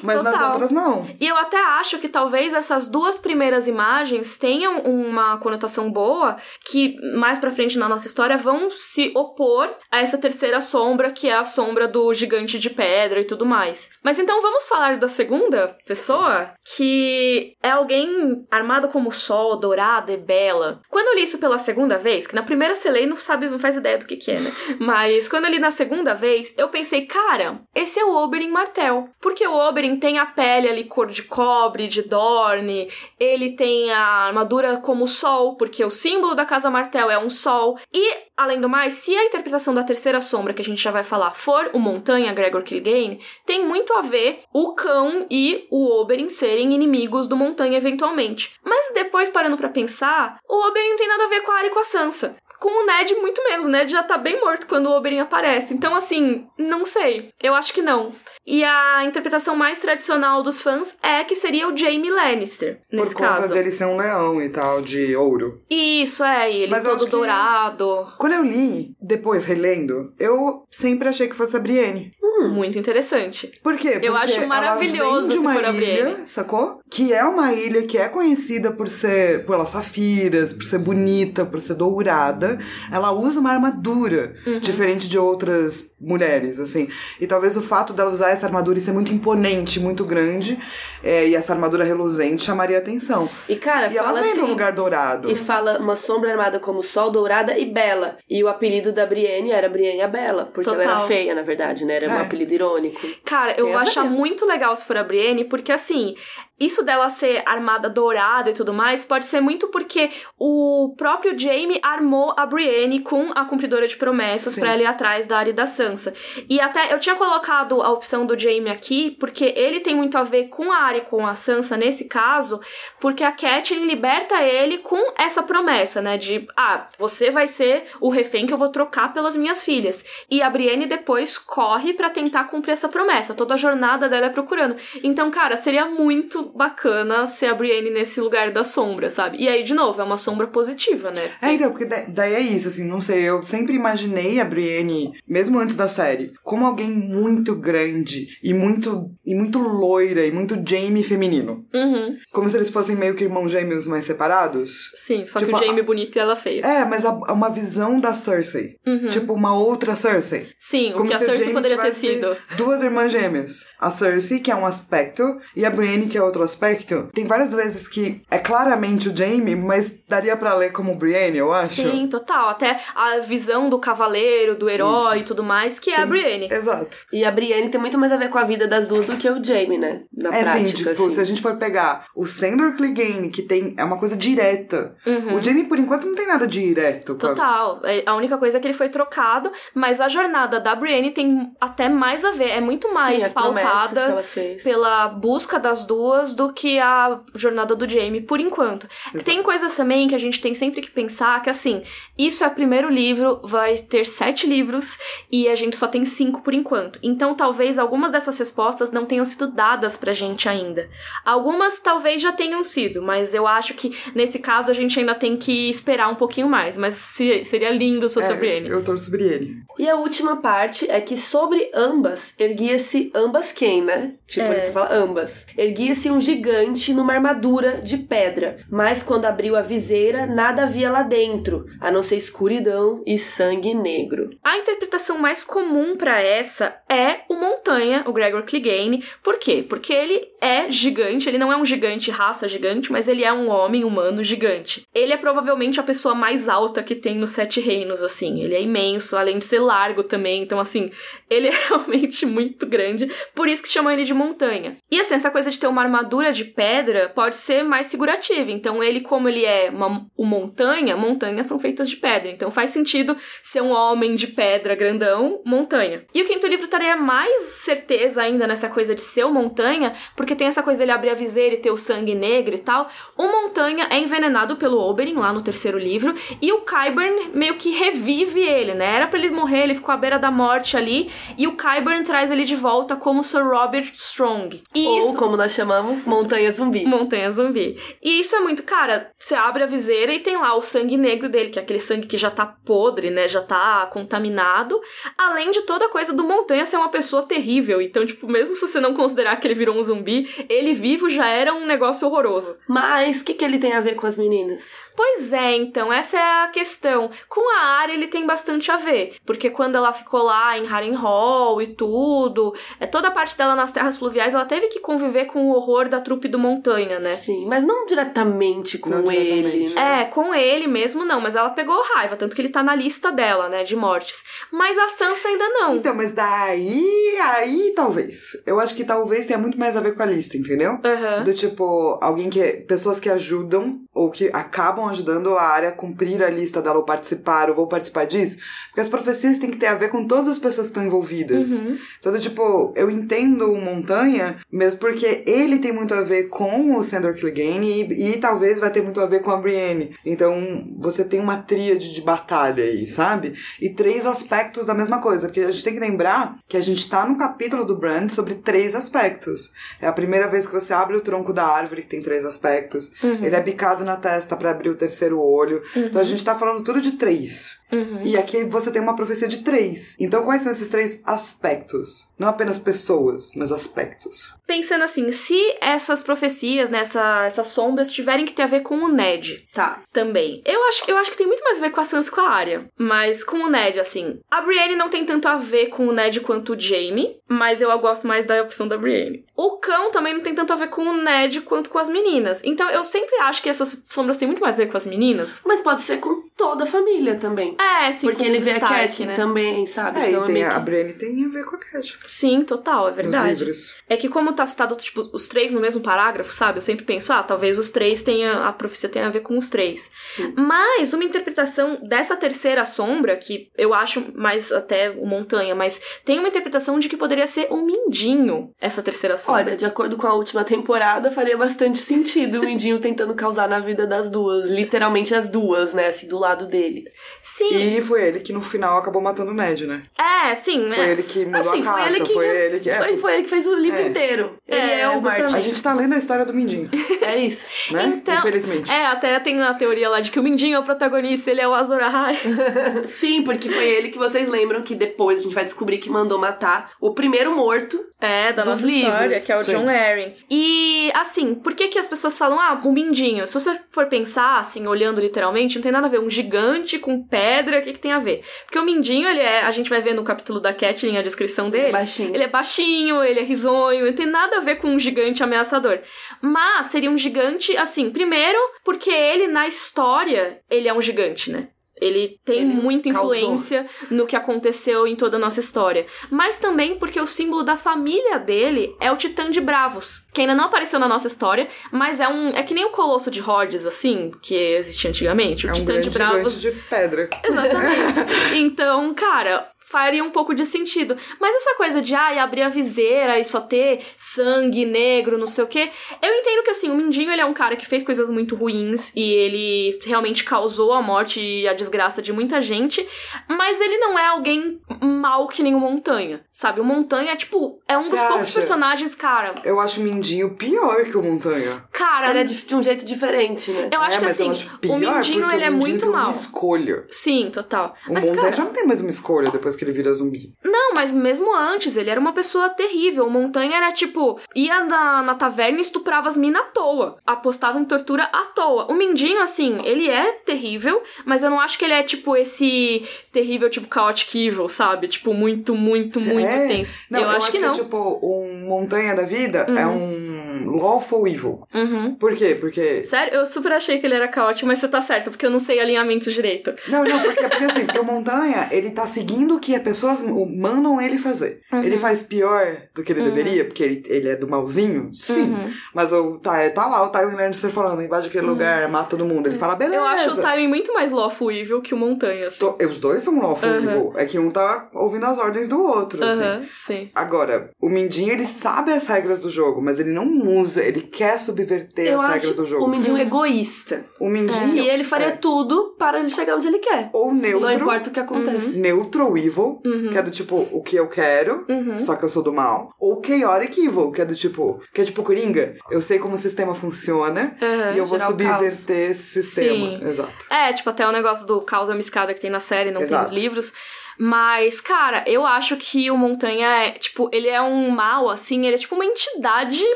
A: Mas Total. nas outras não.
B: E eu até acho que talvez essas duas primeiras imagens tenham uma conotação boa que mais pra frente na nossa história vão se opor a essa terceira sombra, que é a sombra do gigante de pedra e tudo mais. Mas então vamos falar da segunda pessoa, que é alguém armado como sol, dourada e bela. Quando eu li isso pela segunda vez, que na primeira você lê e não sabe, não faz ideia do que que é, né? Mas quando eu li na segunda vez, eu pensei, cara, esse é o Oberyn Martel. Porque o Oberyn tem a pele ali cor de cobre, de dorne, ele tem a armadura como sol, porque o símbolo da Casa Martel é um sol. E, além do mais, se a interpretação da terceira sombra, que a gente já vai falar, for o Montanha Gregor Kilgane, tem muito a ver o cão e o Oberyn serem inimigos do Montanha eventualmente. Mas depois, parando para pensar, o Oberyn não tem nada a ver com a Arya e com a Sansa com o Ned muito menos. O Ned já tá bem morto quando o Oberyn aparece. Então, assim, não sei. Eu acho que não. E a interpretação mais tradicional dos fãs é que seria o Jaime Lannister, nesse
A: Por conta
B: caso.
A: dele ser um leão e tal, de ouro.
B: Isso, é. E ele Mas todo dourado.
A: Quando eu li, depois relendo, eu sempre achei que fosse a Brienne.
B: Hum, muito interessante.
A: Por quê? Porque
B: eu acho maravilhoso
A: de uma
B: se for
A: ilha, sacou? Que é uma ilha que é conhecida por ser pelas safiras, por ser bonita, por ser dourada. Ela usa uma armadura uhum. diferente de outras mulheres, assim. E talvez o fato dela usar essa armadura e ser muito imponente, muito grande, é, e essa armadura reluzente chamaria atenção.
C: E cara,
A: e
C: fala
A: ela vem
C: assim,
A: num lugar dourado.
C: E fala uma sombra armada como sol, dourada e bela. E o apelido da Brienne era Brienne a Bela, porque Total. ela era feia, na verdade, né? Era é. um apelido irônico.
B: Cara, eu vou achar muito legal se for a Brienne, porque assim, isso dela ser armada dourada e tudo mais pode ser muito porque o próprio Jaime armou a Brienne com a cumpridora de promessas para ela ir atrás da Arya da Sansa. E até eu tinha colocado a opção do Jaime aqui porque ele tem muito a ver com a Arya e com a Sansa nesse caso, porque a Catelyn liberta ele com essa promessa, né, de ah, você vai ser o refém que eu vou trocar pelas minhas filhas. E a Brienne depois corre para tentar cumprir essa promessa. Toda a jornada dela é procurando. Então, cara, seria muito bacana ser a Brienne nesse lugar da sombra, sabe? E aí, de novo, é uma sombra positiva, né?
A: É, então, porque daí é isso, assim, não sei, eu sempre imaginei a Brienne, mesmo antes da série, como alguém muito grande e muito, e muito loira e muito Jamie feminino.
B: Uhum.
A: Como se eles fossem meio que irmãos gêmeos mais separados.
B: Sim, só tipo, que o Jamie a... bonito e ela feia.
A: É, mas a, uma visão da Cersei.
B: Uhum.
A: Tipo, uma outra Cersei.
B: Sim, como o que a Cersei poderia ter sido.
A: Duas irmãs gêmeas. A Cersei, que é um aspecto, e a Brienne, que é outro outro aspecto, tem várias vezes que é claramente o Jamie, mas daria para ler como Brienne, eu acho.
B: Sim, total. Até a visão do cavaleiro, do herói Isso. e tudo mais, que é tem... a Brienne.
A: Exato.
C: E a Brienne tem muito mais a ver com a vida das duas do que o Jamie, né? Na
A: é,
C: prática,
A: sim, tipo,
C: assim.
A: se a gente for pegar o Sandor Clegane, que tem é uma coisa direta.
B: Uhum.
A: O Jamie, por enquanto, não tem nada direto.
B: Total. A... É, a única coisa é que ele foi trocado, mas a jornada da Brienne tem até mais a ver, é muito mais sim, pautada pela busca das duas do que a jornada do Jamie, por enquanto. Exato. Tem coisas também que a gente tem sempre que pensar que, assim, isso é o primeiro livro, vai ter sete livros e a gente só tem cinco por enquanto. Então, talvez algumas dessas respostas não tenham sido dadas pra gente ainda. Algumas talvez já tenham sido, mas eu acho que nesse caso a gente ainda tem que esperar um pouquinho mais. Mas se, seria lindo se fosse
A: é,
B: sobre ele.
A: Eu torço sobre ele.
C: E a última parte é que sobre ambas erguia-se ambas quem, né? Tipo, é. você fala ambas. Erguia-se um gigante numa armadura de pedra, mas quando abriu a viseira, nada havia lá dentro, a não ser escuridão e sangue negro.
B: A interpretação mais comum para essa é o Montanha, o Gregor Clegane. Por quê? Porque ele é gigante, ele não é um gigante raça gigante, mas ele é um homem humano gigante. Ele é provavelmente a pessoa mais alta que tem nos Sete Reinos, assim. Ele é imenso, além de ser largo também. Então, assim, ele é realmente muito grande. Por isso que chamam ele de montanha. E assim, essa coisa de ter uma armadura de pedra pode ser mais figurativa. Então, ele, como ele é uma, uma montanha, montanhas são feitas de pedra. Então, faz sentido ser um homem de pedra grandão, montanha. E o quinto livro estaria mais certeza ainda nessa coisa de ser uma montanha, porque tem essa coisa dele abrir a viseira e ter o sangue negro e tal. O montanha é envenenado pelo Oberyn lá no terceiro livro, e o Qyburn meio que revive ele, né? Era para ele morrer, ele ficou à beira da morte ali, e o Qyburn traz ele de volta como Sir Robert Strong. E
C: Ou,
B: isso...
C: como nós chamamos, montanha zumbi.
B: Montanha zumbi. E isso é muito, cara, você abre a viseira e tem lá o sangue negro dele, que é aquele sangue que já tá podre, né? Já tá contaminado. Além de toda a coisa do Montanha ser uma pessoa terrível. Então, tipo, mesmo se você não considerar que ele virou um zumbi, ele vivo já era um negócio horroroso.
C: Mas o que, que ele tem a ver com as meninas?
B: Pois é, então, essa é a questão. Com a área ele tem bastante a ver, porque quando ela ficou lá em Harrenhal e tudo, é toda a parte dela nas terras fluviais, ela teve que conviver com o horror da trupe do Montanha, né?
C: Sim, mas não diretamente com
A: Não
C: ele.
A: diretamente.
C: né?
B: É, com ele mesmo não, mas ela pegou raiva, tanto que ele tá na lista dela, né, de mortes. Mas a Sansa ainda não.
A: Então, mas daí, aí talvez. Eu acho que talvez tenha muito mais a ver com a lista, entendeu?
B: Aham.
A: Do tipo, alguém que. Pessoas que ajudam ou que acabam ajudando a área a cumprir a lista dela, ou participar, ou vou participar disso. Porque as profecias têm que ter a ver com todas as pessoas que estão envolvidas.
B: Uhum.
A: Então, do tipo, eu entendo o Montanha, mesmo porque ele tem muito a ver com o Sandor Clegane e, e talvez vai ter muito a ver com a Brienne. Então, você tem uma tríade de batalha aí, sabe? E três aspectos da mesma coisa. Porque a gente tem que lembrar que a gente tá no capítulo do Brand sobre três aspectos. É a primeira vez que você abre o tronco da árvore, que tem três aspectos.
B: Uhum.
A: Ele é bicado na testa pra abrir o terceiro olho. Então a gente tá falando tudo de três.
B: Uhum.
A: E aqui você tem uma profecia de três. Então quais são esses três aspectos? Não apenas pessoas, mas aspectos.
B: Pensando assim, se essas profecias, né, essa- essas sombras tiverem que ter a ver com o Ned
C: Tá.
B: também. Eu acho, eu acho que tem muito mais a ver com a Sansa e com a Arya. Mas com o Ned, assim. A Brienne não tem tanto a ver com o Ned quanto o Jaime, mas eu gosto mais da opção da Brienne. O cão também não tem tanto a ver com o Ned quanto com as meninas. Então eu sempre acho que essas sombras têm muito mais a ver com as meninas.
C: Mas pode ser com toda a família também.
B: É, sim,
C: Porque
B: com
C: ele
B: os
C: vê a Cat
B: né?
C: também, sabe?
A: É,
C: então
A: e tem
C: meio
A: a
C: que...
A: Brienne tem a ver com a Cat.
B: Sim, total, é
A: Nos
B: verdade.
A: livros.
B: É que como tá citado, tipo, os três no mesmo parágrafo, sabe? Eu sempre penso, ah, talvez os três tenha, a profecia tenha a ver com os três.
C: Sim.
B: Mas uma interpretação dessa terceira sombra, que eu acho mais até o montanha, mas tem uma interpretação de que poderia ser o Mindinho, essa terceira sombra.
C: Olha, de acordo com a última temporada, faria bastante sentido o Mindinho tentando causar na vida das duas. Literalmente as duas, né? Assim, do lado dele.
B: Sim,
A: E foi ele que no final acabou matando o Ned, né?
B: é, sim,
A: Foi
B: né?
A: ele que mudou
C: Assim,
A: a carta.
C: foi ele que...
A: Foi ele que. é,
C: foi, foi ele que fez o livro
A: É.
C: inteiro. Ele
B: É,
C: é, o
B: exatamente.
A: A
C: Martin.
A: gente tá lendo a história do Mindinho,
C: É isso.
A: né?
B: Então,
A: Infelizmente.
B: É, até tem a teoria lá de que o Mindinho é o protagonista, ele é o Azor Ahai.
C: Sim, porque foi ele que vocês lembram que depois a gente vai descobrir que mandou matar o primeiro morto.
B: É, da
C: Dos
B: nossa história,
C: livros.
B: que é o
A: Sim.
B: John Arryn. E, assim, por que que as pessoas falam, ah, um mindinho? Se você for pensar, assim, olhando literalmente, não tem nada a ver. Um gigante com pedra, o que que tem a ver? Porque o mindinho, ele é, a gente vai ver no capítulo da Catelyn a descrição dele.
C: baixinho.
B: Ele é baixinho, ele é risonho, não tem nada a ver com um gigante ameaçador. Mas seria um gigante, assim, primeiro, porque ele, na história, ele é um gigante, né? Ele tem
C: Ele
B: muita
A: causou.
B: influência no que aconteceu em toda a nossa história. Mas também porque o símbolo da família dele é o Titã de Bravos, que ainda não apareceu na nossa história, mas é um. É que nem o Colosso de Rhodes, assim, que existia antigamente. O
A: É um
B: Titã
A: grande
B: de Bravos
A: de pedra.
B: Exatamente. então, cara, faria um pouco de sentido. Mas essa coisa de, ai, abrir a viseira e só ter sangue negro, não sei o quê. Eu entendo que, assim, o Mindinho, ele é um cara que fez coisas muito ruins e ele realmente causou a morte e a desgraça de muita gente. Mas ele não é alguém mal que nem o Montanha, sabe? O Montanha, é, tipo, é um
A: Você
B: dos poucos
A: acha?
B: personagens, cara.
A: Eu acho o Mindinho pior que o Montanha.
B: Cara,
C: Ele é de, de um jeito diferente, né?
B: eu acho
A: é,
B: que assim,
A: acho pior
B: o Mindinho, ele é
A: o Mindinho
B: muito
A: tem uma
B: mal.
A: escolha.
B: Sim, total.
A: O
B: Mas,
A: Montanha
B: cara,
A: já não tem mais uma escolha depois que que ele vira zumbi.
B: Não, mas mesmo antes, ele era uma pessoa terrível. O Montanha era tipo, ia na, na taverna e estuprava as minas à toa. Apostava em tortura à toa. O Mindinho, assim, ele é terrível, mas eu não acho que ele é tipo esse terrível, tipo Chaotic Evil, sabe? Tipo, muito, muito, muito
A: É?
B: tenso.
A: Não,
B: eu, acho, que não.
A: é tipo, um montanha da vida é um lawful evil.
B: Uhum.
A: Por quê? Porque.
B: Sério, eu super achei que ele era caótico, mas você tá certo, porque eu não sei alinhamento direito.
A: Não, não, porque, porque assim, porque o montanha, ele tá seguindo o que as pessoas mandam ele fazer.
B: Uhum.
A: Ele faz pior do que ele deveria, porque ele, ele é do malzinho? Sim.
B: Uhum.
A: Mas o, tá, tá lá o Tywin Lannister falando, invade aquele lugar, mata todo mundo. Ele fala, beleza.
B: Eu acho o timing muito mais lawful evil que o Montanha, assim.
A: Tô- Os dois são lawful
B: Uhum.
A: evil. É que um tá ouvindo as ordens do outro, assim.
B: Aham, sim.
A: Agora, o Mindinho, ele sabe as regras do jogo, mas ele não usa, ele quer subverter
C: Eu
A: as
C: acho
A: regras do jogo.
C: o Mindinho egoísta.
A: O Mindinho
C: E ele faria
A: é
C: tudo para ele chegar onde ele quer.
A: ou neutro,
C: Não importa o que acontece.
A: neutral evil,
B: Uhum.
A: que é do tipo, o que eu quero,
B: Uhum.
A: só que eu sou do mal. Ou chaotic evil, que é do tipo, que é tipo Coringa, eu sei como o sistema funciona
B: Aham,
A: e eu vou subverter esse sistema.
B: Sim.
A: Exato.
B: É, tipo, até o negócio do caos amiscada que tem na série, não tem
A: Exato.
B: nos livros. Mas, cara, eu acho que o Montanha é, tipo, ele é um mal, assim, ele é tipo uma entidade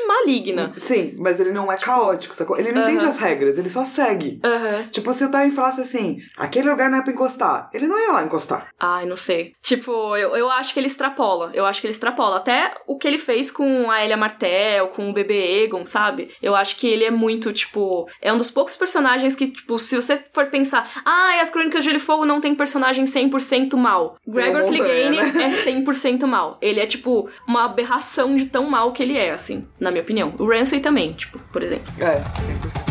B: maligna.
A: Sim, mas ele não é caótico, sacou? Ele não entende as regras, ele só segue.
B: Aham.
A: Tipo, se o Tywin falasse assim, aquele lugar não é pra encostar, ele não ia lá encostar.
B: Ai, não sei. Tipo, eu, eu acho que ele extrapola. Eu acho que ele extrapola. Até o que ele fez com a Elia Martel, com o bebê Egon, sabe? Eu acho que ele é muito, tipo. É um dos poucos personagens que, tipo, se você for pensar, ah, as Crônicas de Gelo e Fogo não tem personagem 100% mal. Gregor Clegane
A: né?
B: é 100% mal. Ele é, tipo, uma aberração de tão mal que ele é, assim, na minha opinião. O Ramsay também, tipo, por exemplo.
A: É, 100%.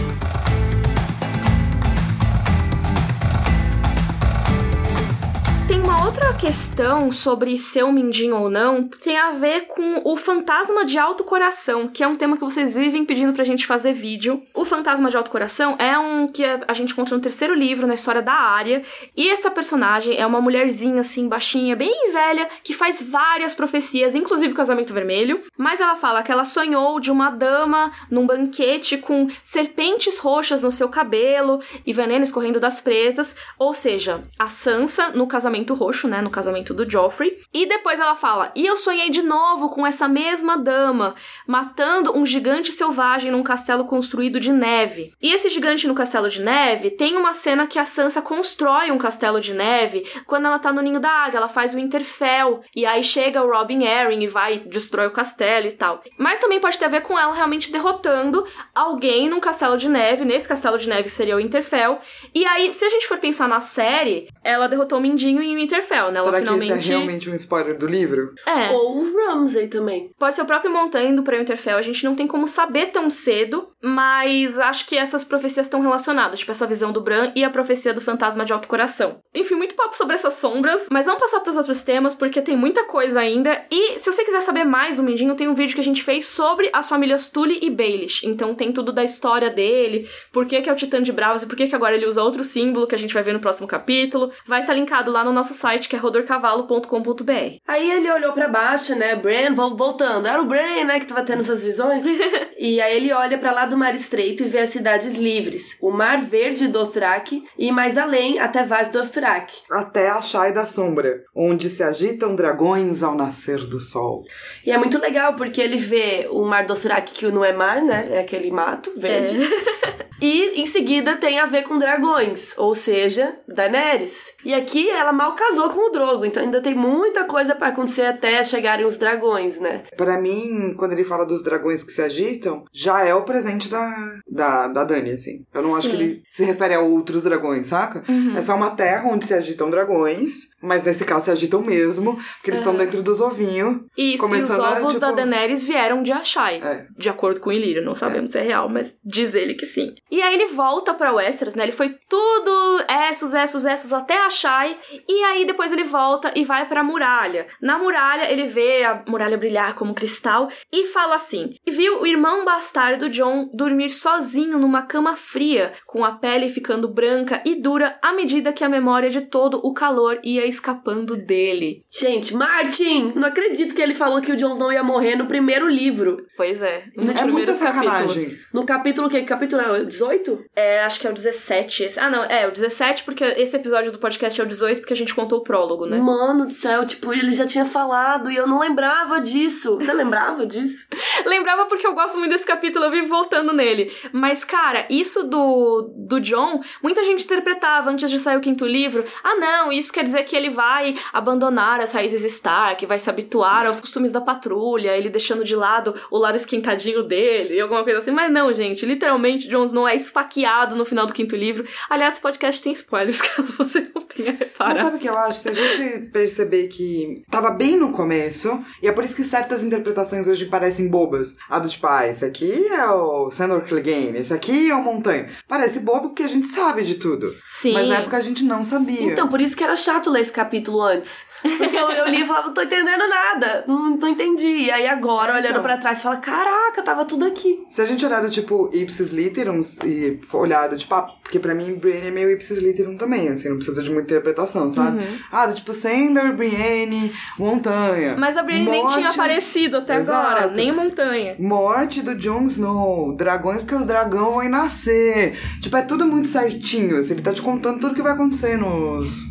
B: Tem uma outra questão sobre ser um mindinho ou não, que tem a ver com o fantasma de alto coração, que é um tema que vocês vivem pedindo pra gente fazer vídeo. O fantasma de alto coração é um que a gente encontra no terceiro livro, na história da Arya, e essa personagem é uma mulherzinha assim, baixinha, bem velha, que faz várias profecias, inclusive o casamento vermelho, mas ela fala que ela sonhou de uma dama num banquete com serpentes roxas no seu cabelo e veneno escorrendo das presas, ou seja, a Sansa no casamento roxo, né, no casamento do Joffrey. E depois ela fala: "E eu sonhei de novo com essa mesma dama matando um gigante selvagem num castelo construído de neve". E esse gigante no castelo de neve tem uma cena que a Sansa constrói um castelo de neve quando ela tá no ninho da águia, ela faz o Winterfell e aí chega o Robin Arryn e vai e destrói o castelo e tal. Mas também pode ter a ver com ela realmente derrotando alguém num castelo de neve, nesse castelo de neve seria o Winterfell. E aí, se a gente for pensar na série, ela derrotou o Mindinho em Winterfell, né? Ela
A: Será
B: finalmente
A: que esse é realmente um spoiler do livro?
B: É.
C: Ou o Ramsay também.
B: Pode ser o próprio Montanha indo pra Winterfell, a gente não tem como saber tão cedo, mas acho que essas profecias estão relacionadas, tipo essa visão do Bran e a profecia do fantasma de alto coração. Enfim, muito papo sobre essas sombras, mas vamos passar pros outros temas, porque tem muita coisa ainda. E se você quiser saber mais do Mindinho, tem um vídeo que a gente fez sobre as famílias Tully e Baelish. Então tem tudo da história dele, por que, que é o Titã de Bravos e por que, que agora ele usa outro símbolo que a gente vai ver no próximo capítulo. Vai estar linkado lá no nosso site, que é rodorcavalo.com.br.
C: Aí ele olhou pra baixo, né? Bran, vol- voltando. Era o Bran, né, que tava tendo essas visões. e aí ele olha pra lá do Mar Estreito e vê as cidades livres. O Mar Verde do Dothrak e mais além, até Vaz do Dothrak.
A: Até a Chai da Sombra, onde se agitam dragões ao nascer do sol.
C: E é muito legal, porque ele vê o Mar do Dothrak, que não é mar, né? É aquele mato verde. E em seguida tem a ver com dragões, ou seja, Daenerys. E aqui ela mal casou com o Drogo, então ainda tem muita coisa pra acontecer até chegarem os dragões, né?
A: Pra mim, quando ele fala dos dragões que se agitam, já é o presente da, da, da Dani, assim. Eu não acho
B: Sim.
A: que ele se refere a outros dragões, saca? É só uma terra onde se agitam dragões, mas nesse caso se agitam mesmo, porque eles estão dentro dos ovinhos.
B: Isso, e os
A: Começando a,
B: ovos
A: tipo-
B: da Daenerys vieram de Ashai.
A: É.
B: De acordo com o Ilírio, não sabemos se é real, mas diz ele que sim. E aí ele volta pra Westeros, né? Ele foi tudo Essos, Essos, Essos até Ashai. E aí depois ele volta e vai pra muralha. Na muralha ele vê a muralha brilhar como cristal e fala assim: E viu o irmão bastardo John dormir sozinho numa cama fria, com a pele ficando branca e dura à medida que a memória de todo o calor ia escapando dele.
C: Gente, Martin! Não acredito que ele falou que o Jon Snow ia morrer no primeiro livro.
B: Pois é, nos
A: É muita
B: capítulos.
A: sacanagem.
C: No capítulo que capítulo é? 18?
B: É, acho que é o 17. Esse. Ah, não, é o 17, porque esse episódio do podcast é o 18, porque a gente contou o prólogo, né?
C: Mano do céu, tipo, ele já tinha falado e eu não lembrava disso. Você lembrava disso?
B: Lembrava porque eu gosto muito desse capítulo, eu vivo voltando nele. Mas, cara, isso do, do John, muita gente interpretava antes de sair o quinto livro. Ah, não, isso quer dizer que ele vai abandonar as raízes Stark, vai se habituar aos costumes da patrulha, ele deixando de lado o lado esquentadinho dele, alguma coisa assim. Mas não, gente, literalmente, Jon Snow é esfaqueado no final do quinto livro. Aliás, esse podcast tem spoilers, caso você não tenha reparado.
A: Mas sabe o que eu acho? Se a gente perceber que tava bem no começo, e é por isso que certas interpretações hoje parecem bobas. A do tipo, ah, esse aqui é o Sandor Clegane, esse aqui é o Montanha. Parece bobo porque a gente sabe de tudo.
B: Sim.
A: Mas na época a gente não sabia.
C: Então, por isso que era chato ler esse capítulo antes. Porque eu, eu li e falava, não tô entendendo nada. Não, não entendi. E aí agora, olhando
A: Então.
C: pra trás, fala, caraca, tava tudo aqui.
A: Se a gente olhar do tipo ipsis literum e olhar do tipo, ah, porque pra mim Brienne é meio ipsis literum também, assim, não precisa de muita interpretação, sabe?
B: Uhum.
A: Ah, do tipo Sandor, Brienne, Montanha.
B: Mas a Brienne nem tinha
A: Morte-
B: aparecido até
A: Exato.
B: agora, nem montanha.
A: Morte do Jon Snow, dragões porque os dragões vão nascer. Tipo, é tudo muito certinho, assim, ele tá te contando tudo que vai acontecer nos...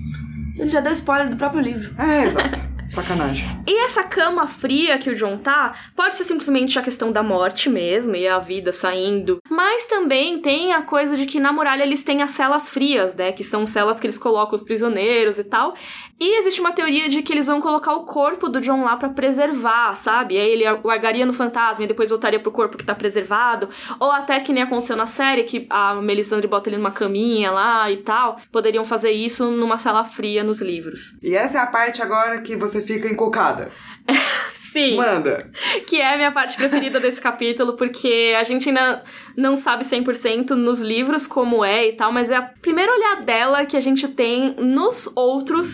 C: Ele já deu spoiler do próprio livro.
A: É, exato. Sacanagem.
B: E essa cama fria que o John tá, pode ser simplesmente a questão da morte mesmo e a vida saindo. Mas também tem a coisa de que na muralha eles têm as celas frias, né? Que são celas que eles colocam os prisioneiros e tal. E existe uma teoria de que eles vão colocar o corpo do John lá pra preservar, sabe? E aí ele largaria no fantasma e depois voltaria pro corpo que tá preservado. Ou até que nem aconteceu na série, que a Melisandre bota ele numa caminha lá e tal. Poderiam fazer isso numa cela fria nos livros.
A: E essa é a parte agora que você fica encocada.
B: Sim.
A: Manda.
B: Que é a minha parte preferida desse capítulo, porque a gente ainda não sabe 100% nos livros como é e tal, mas é a primeira olhadela que a gente tem nos outros,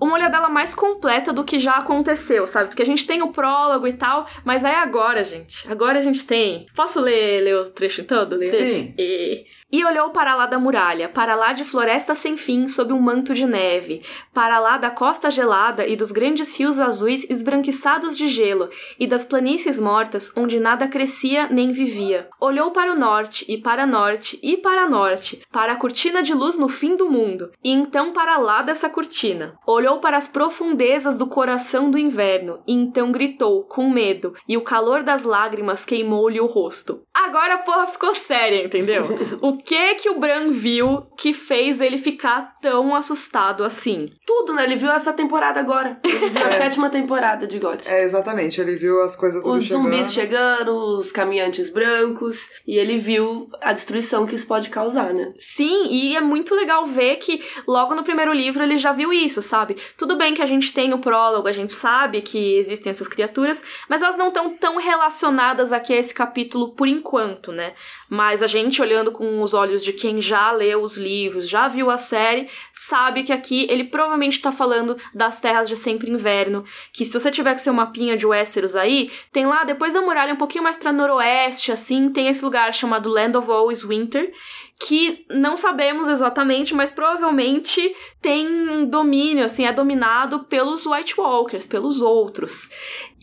B: uma olhadela mais completa do que já aconteceu, sabe? Porque a gente tem o prólogo e tal, mas é agora, gente. Agora a gente tem. Posso ler, ler o trecho todo? Ler?
A: Sim.
B: E... E olhou para lá da muralha, para lá de floresta sem fim sob um manto de neve, para lá da costa gelada e dos grandes rios azuis esbranquiçados de gelo, e das planícies mortas onde nada crescia nem vivia. Olhou para o norte, e para norte, e para norte, para a cortina de luz no fim do mundo, e então para lá dessa cortina. Olhou para as profundezas do coração do inverno, e então gritou, com medo, e o calor das lágrimas queimou-lhe o rosto. Agora a porra ficou séria, entendeu? o que que o Bran viu que fez ele ficar tão assustado assim?
C: Tudo, né? Ele viu essa temporada agora. Ele viu a sétima temporada de GOT.
A: É, exatamente. Ele viu as coisas tudo
C: Os zumbis
A: chegando.
C: chegando, os caminhantes brancos, e ele viu a destruição que isso pode causar, né?
B: Sim, e é muito legal ver que logo no primeiro livro ele já viu isso, sabe? Tudo bem que a gente tem o prólogo, a gente sabe que existem essas criaturas, mas elas não estão tão relacionadas aqui a esse capítulo por enquanto, né? Mas a gente olhando com os olhos de quem já leu os livros, já viu a série, sabe que aqui ele provavelmente tá falando das terras de sempre inverno, que se você tiver com seu mapinha de Westeros aí, tem lá depois da muralha um pouquinho mais para noroeste, assim, tem esse lugar chamado Land of Always Winter, que não sabemos exatamente, mas provavelmente tem domínio, assim, é dominado pelos White Walkers, pelos outros.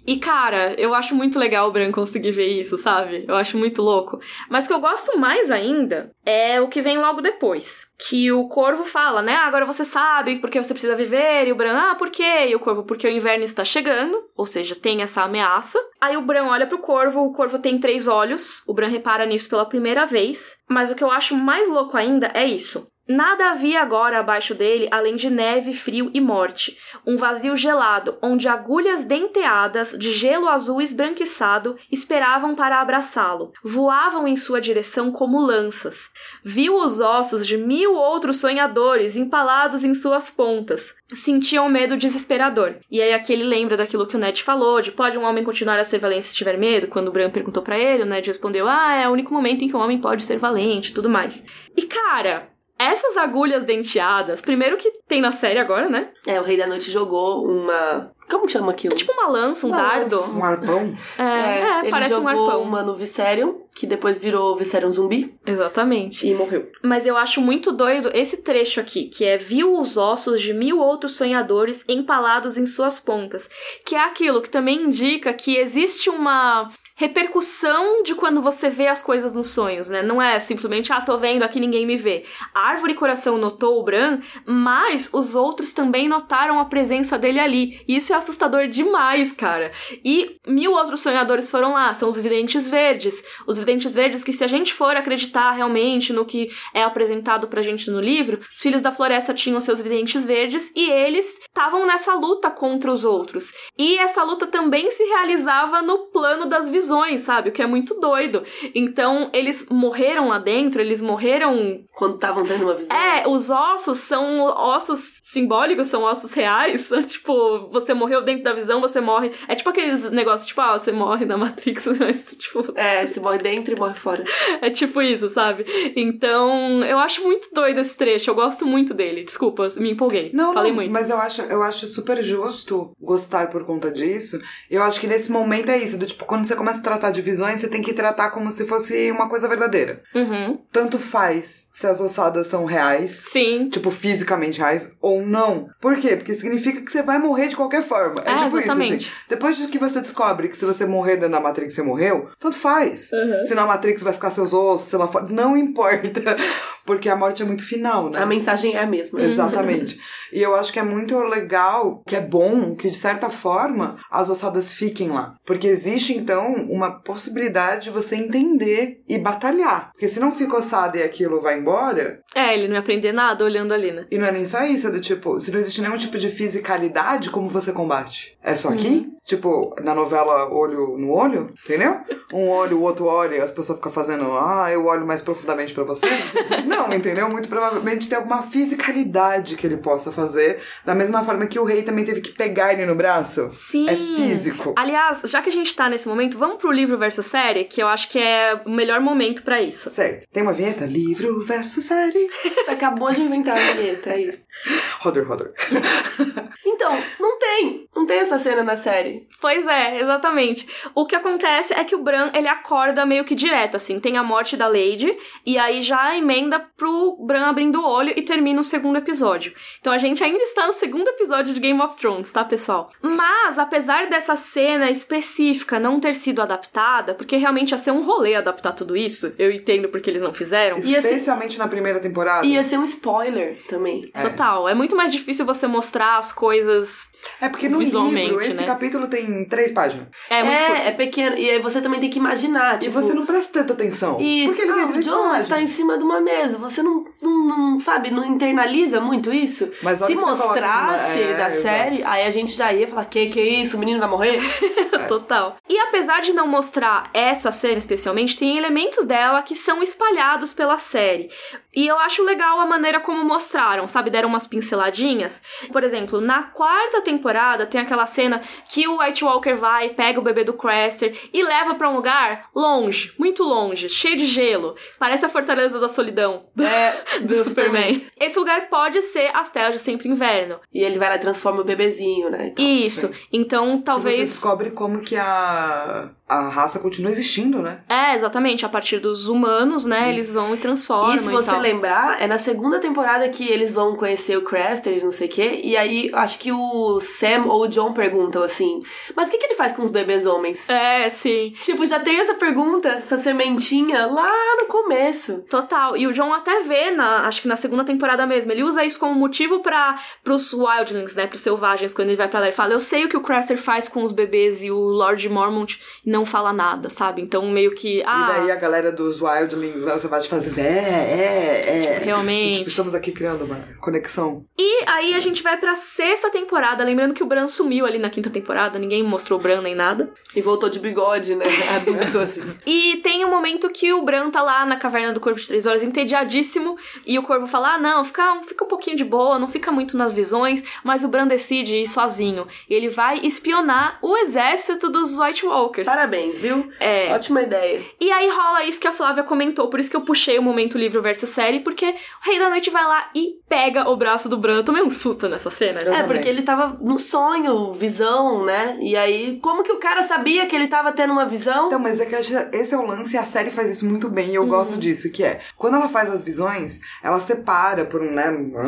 B: E cara, eu acho muito legal o Bran conseguir ver isso, sabe? Eu acho muito louco. Mas o que eu gosto mais ainda é o que vem logo depois. Que o Corvo fala, né? Ah, agora você sabe porque você precisa viver. E o Bran, ah, por quê? E o Corvo, porque o inverno está chegando. Ou seja, tem essa ameaça. Aí o Bran olha pro Corvo, o Corvo tem três olhos. O Bran repara nisso pela primeira vez. Mas o que eu acho mais louco ainda é isso. Nada havia agora abaixo dele além de neve, frio e morte. Um vazio gelado, onde agulhas denteadas de gelo azul esbranquiçado esperavam para abraçá-lo. Voavam em sua direção como lanças. Viu os ossos de mil outros sonhadores empalados em suas pontas. Sentia um medo desesperador. E aí aqui ele lembra daquilo que o Ned falou, de pode um homem continuar a ser valente se tiver medo? Quando o Bran perguntou para ele, o Ned respondeu, ah, é o único momento em que um homem pode ser valente tudo mais. E cara, essas agulhas denteadas, primeiro que tem na série agora, né?
C: É, o Rei da Noite jogou uma. Como que chama aquilo?
B: É tipo uma lança, um
C: Uma
B: dardo.
C: lança.
A: Um arpão?
B: É, é,
C: ele
B: parece um
C: jogou
B: arpão.
C: uma no Viserion, que depois virou Viserion zumbi
B: Exatamente.
C: e morreu.
B: Mas eu acho muito doido esse trecho aqui, que é viu os ossos de mil outros sonhadores empalados em suas pontas. Que é aquilo que também indica que existe uma repercussão de quando você vê as coisas nos sonhos, né? Não é simplesmente, ah, tô vendo aqui, ninguém me vê. A árvore coração notou o Bran, mas os outros também notaram a presença dele ali. E isso é assustador demais, cara. E mil outros sonhadores foram lá, são os videntes verdes. Os videntes verdes que, se a gente for acreditar realmente no que é apresentado pra gente no livro, os filhos da floresta tinham seus videntes verdes e eles estavam nessa luta contra os outros. E essa luta também se realizava no plano das visões, sabe? O que é muito doido. Então, eles morreram lá dentro, eles morreram.
C: Quando estavam tendo uma visão.
B: É, os ossos são ossos simbólicos, são ossos reais. tipo, você morreu dentro da visão, você morre. É tipo aqueles negócios, tipo, ah, você morre na Matrix, mas, tipo.
C: É, você morre dentro e morre fora.
B: É tipo isso, sabe? Então, eu acho muito doido esse trecho, eu gosto muito dele. Desculpa, me empolguei.
A: Não,
B: Falei
A: não,
B: muito.
A: mas eu acho, eu acho super justo gostar por conta disso. Eu acho que nesse momento é isso, do tipo, quando você começa a tratar de visões, você tem que tratar como se fosse uma coisa verdadeira.
B: Uhum.
A: Tanto faz se as ossadas são reais,
B: Sim.
A: tipo, fisicamente reais, ou não. Por quê? Porque significa que você vai morrer de qualquer forma. É,
B: É,
A: tipo
B: exatamente.
A: isso, assim. Depois de que você descobre que se você morrer dentro da Matrix, você morreu, tanto faz.
B: Uhum.
A: Se na Matrix vai ficar seus ossos, se lá fora, não importa. Porque a morte é muito final, né?
C: A mensagem é a mesma.
A: Exatamente. E eu acho que é muito legal, que é bom, que de certa forma as ossadas fiquem lá. Porque existe então uma possibilidade de você entender e batalhar. Porque se não fica ossada e aquilo vai embora,
B: É, ele não ia aprender nada olhando ali, né?
A: e não é nem só isso, é do tipo, se não existe nenhum tipo de fisicalidade, como você combate? É só aqui? Tipo, na novela olho no olho, entendeu? Um olho, o outro olho, as pessoas ficam fazendo, ah, eu olho mais profundamente pra você. não, entendeu? Muito provavelmente tem alguma fisicalidade que ele possa fazer, da mesma forma que o rei também teve que pegar ele no braço.
B: Sim.
A: É físico.
B: Aliás, já que a gente tá nesse momento, vamos pro livro versus série, que eu acho que é o melhor momento pra isso.
A: Certo. Tem uma vinheta? Livro versus série.
C: Você acabou de inventar a vinheta, é isso.
A: Roder, roder.
C: Então, não tem. Não tem essa cena na série.
B: Pois é, exatamente. O que acontece é que o Bran, ele acorda meio que direto, assim. Tem a morte da Lady, e aí já emenda pro Bran abrindo o olho e termina o segundo episódio. Então a gente ainda está no segundo episódio de Game of Thrones, tá, pessoal? Mas, apesar dessa cena específica não ter sido adaptada, porque realmente ia ser um rolê adaptar tudo isso, eu entendo porque eles não fizeram.
C: Ia ser-
A: Especialmente na primeira temporada.
C: Ia ser um spoiler também.
B: Total, é muito mais difícil você mostrar as coisas.
A: É porque no livro, esse
B: né?
A: capítulo tem três páginas.
B: É muito
C: É, é pequeno. E aí você também tem que imaginar,
A: E
C: tipo...
A: você não presta tanta atenção.
C: Isso,
A: Porque ele
C: ah,
A: tem
C: o
A: três
C: John
A: páginas.
C: está em cima de uma mesa. Você não, não, não, sabe, não internaliza muito isso.
A: Mas
C: Se mostrasse
A: é,
C: da
A: exato.
C: série, aí a gente já ia falar, que que é isso? O menino vai morrer?
B: Total. E apesar de não mostrar essa cena especialmente, tem elementos dela que são espalhados pela série. E eu acho legal a maneira como mostraram, sabe? Deram umas pinceladinhas. Por exemplo, na quarta temporada tem aquela cena que o White Walker vai, pega o bebê do Craster e leva pra um lugar longe, muito longe, cheio de gelo. Parece a Fortaleza da Solidão do,
C: É,
B: do Superman. Esse lugar pode ser as telas de sempre inverno.
C: E ele vai lá e transforma o bebezinho, né? Então,
B: Isso. Então,
A: Que você
B: talvez.
A: descobre como que a, a raça continua existindo, né?
B: É, exatamente. A partir dos humanos, né? Eles vão e transformam.
C: E se você
B: tal.
C: lembrar, é na segunda temporada que eles vão conhecer o Craster e não sei o quê. E aí, acho que o Sam ou o John perguntam assim: Mas o que, que ele faz com os bebês homens?
B: É, sim.
C: Tipo, já tem essa pergunta, essa sementinha lá no começo.
B: Total. E o John até vê, na, acho que na segunda temporada mesmo, ele usa isso como motivo para pros wildlings, né? Pros selvagens, quando ele vai pra lá. Ele fala: Eu sei o que o Craster faz com os bebês e o Lord Mormont não fala nada, sabe? Então, meio que. Ah,
A: E daí a galera dos Wildlings, você vai te fazer, é, é, é.
B: realmente.
A: E, tipo, estamos aqui criando uma conexão.
B: E aí a gente vai pra sexta temporada, lembrando que o Bran sumiu ali na quinta temporada, ninguém mostrou o Bran nem nada.
C: E voltou de bigode, né? Adulto, assim.
B: E tem um momento que o Bran tá lá na caverna do Corvo de Três Horas, entediadíssimo, e o Corvo fala: Ah, não, fica, fica um pouquinho de boa, não fica muito nas visões, mas o Bran decide ir sozinho. E ele vai espionar o exército dos White Walkers.
C: Parabéns, viu?
B: É.
C: Ótima ideia.
B: E aí rola isso que a Flávia comentou, por isso que eu puxei o momento livro versus série, porque o Rei da Noite vai lá e pega o braço do Bran. Eu tomei um susto nessa cena.
A: Eu
C: É,
A: também.
C: porque ele tava no sonho, visão, né? E aí, como que o cara sabia que ele tava tendo uma visão?
A: Então, mas é que esse é o lance e a série faz isso muito bem e
B: Uhum.
A: eu gosto disso, que é, quando ela faz as visões, ela separa por, né,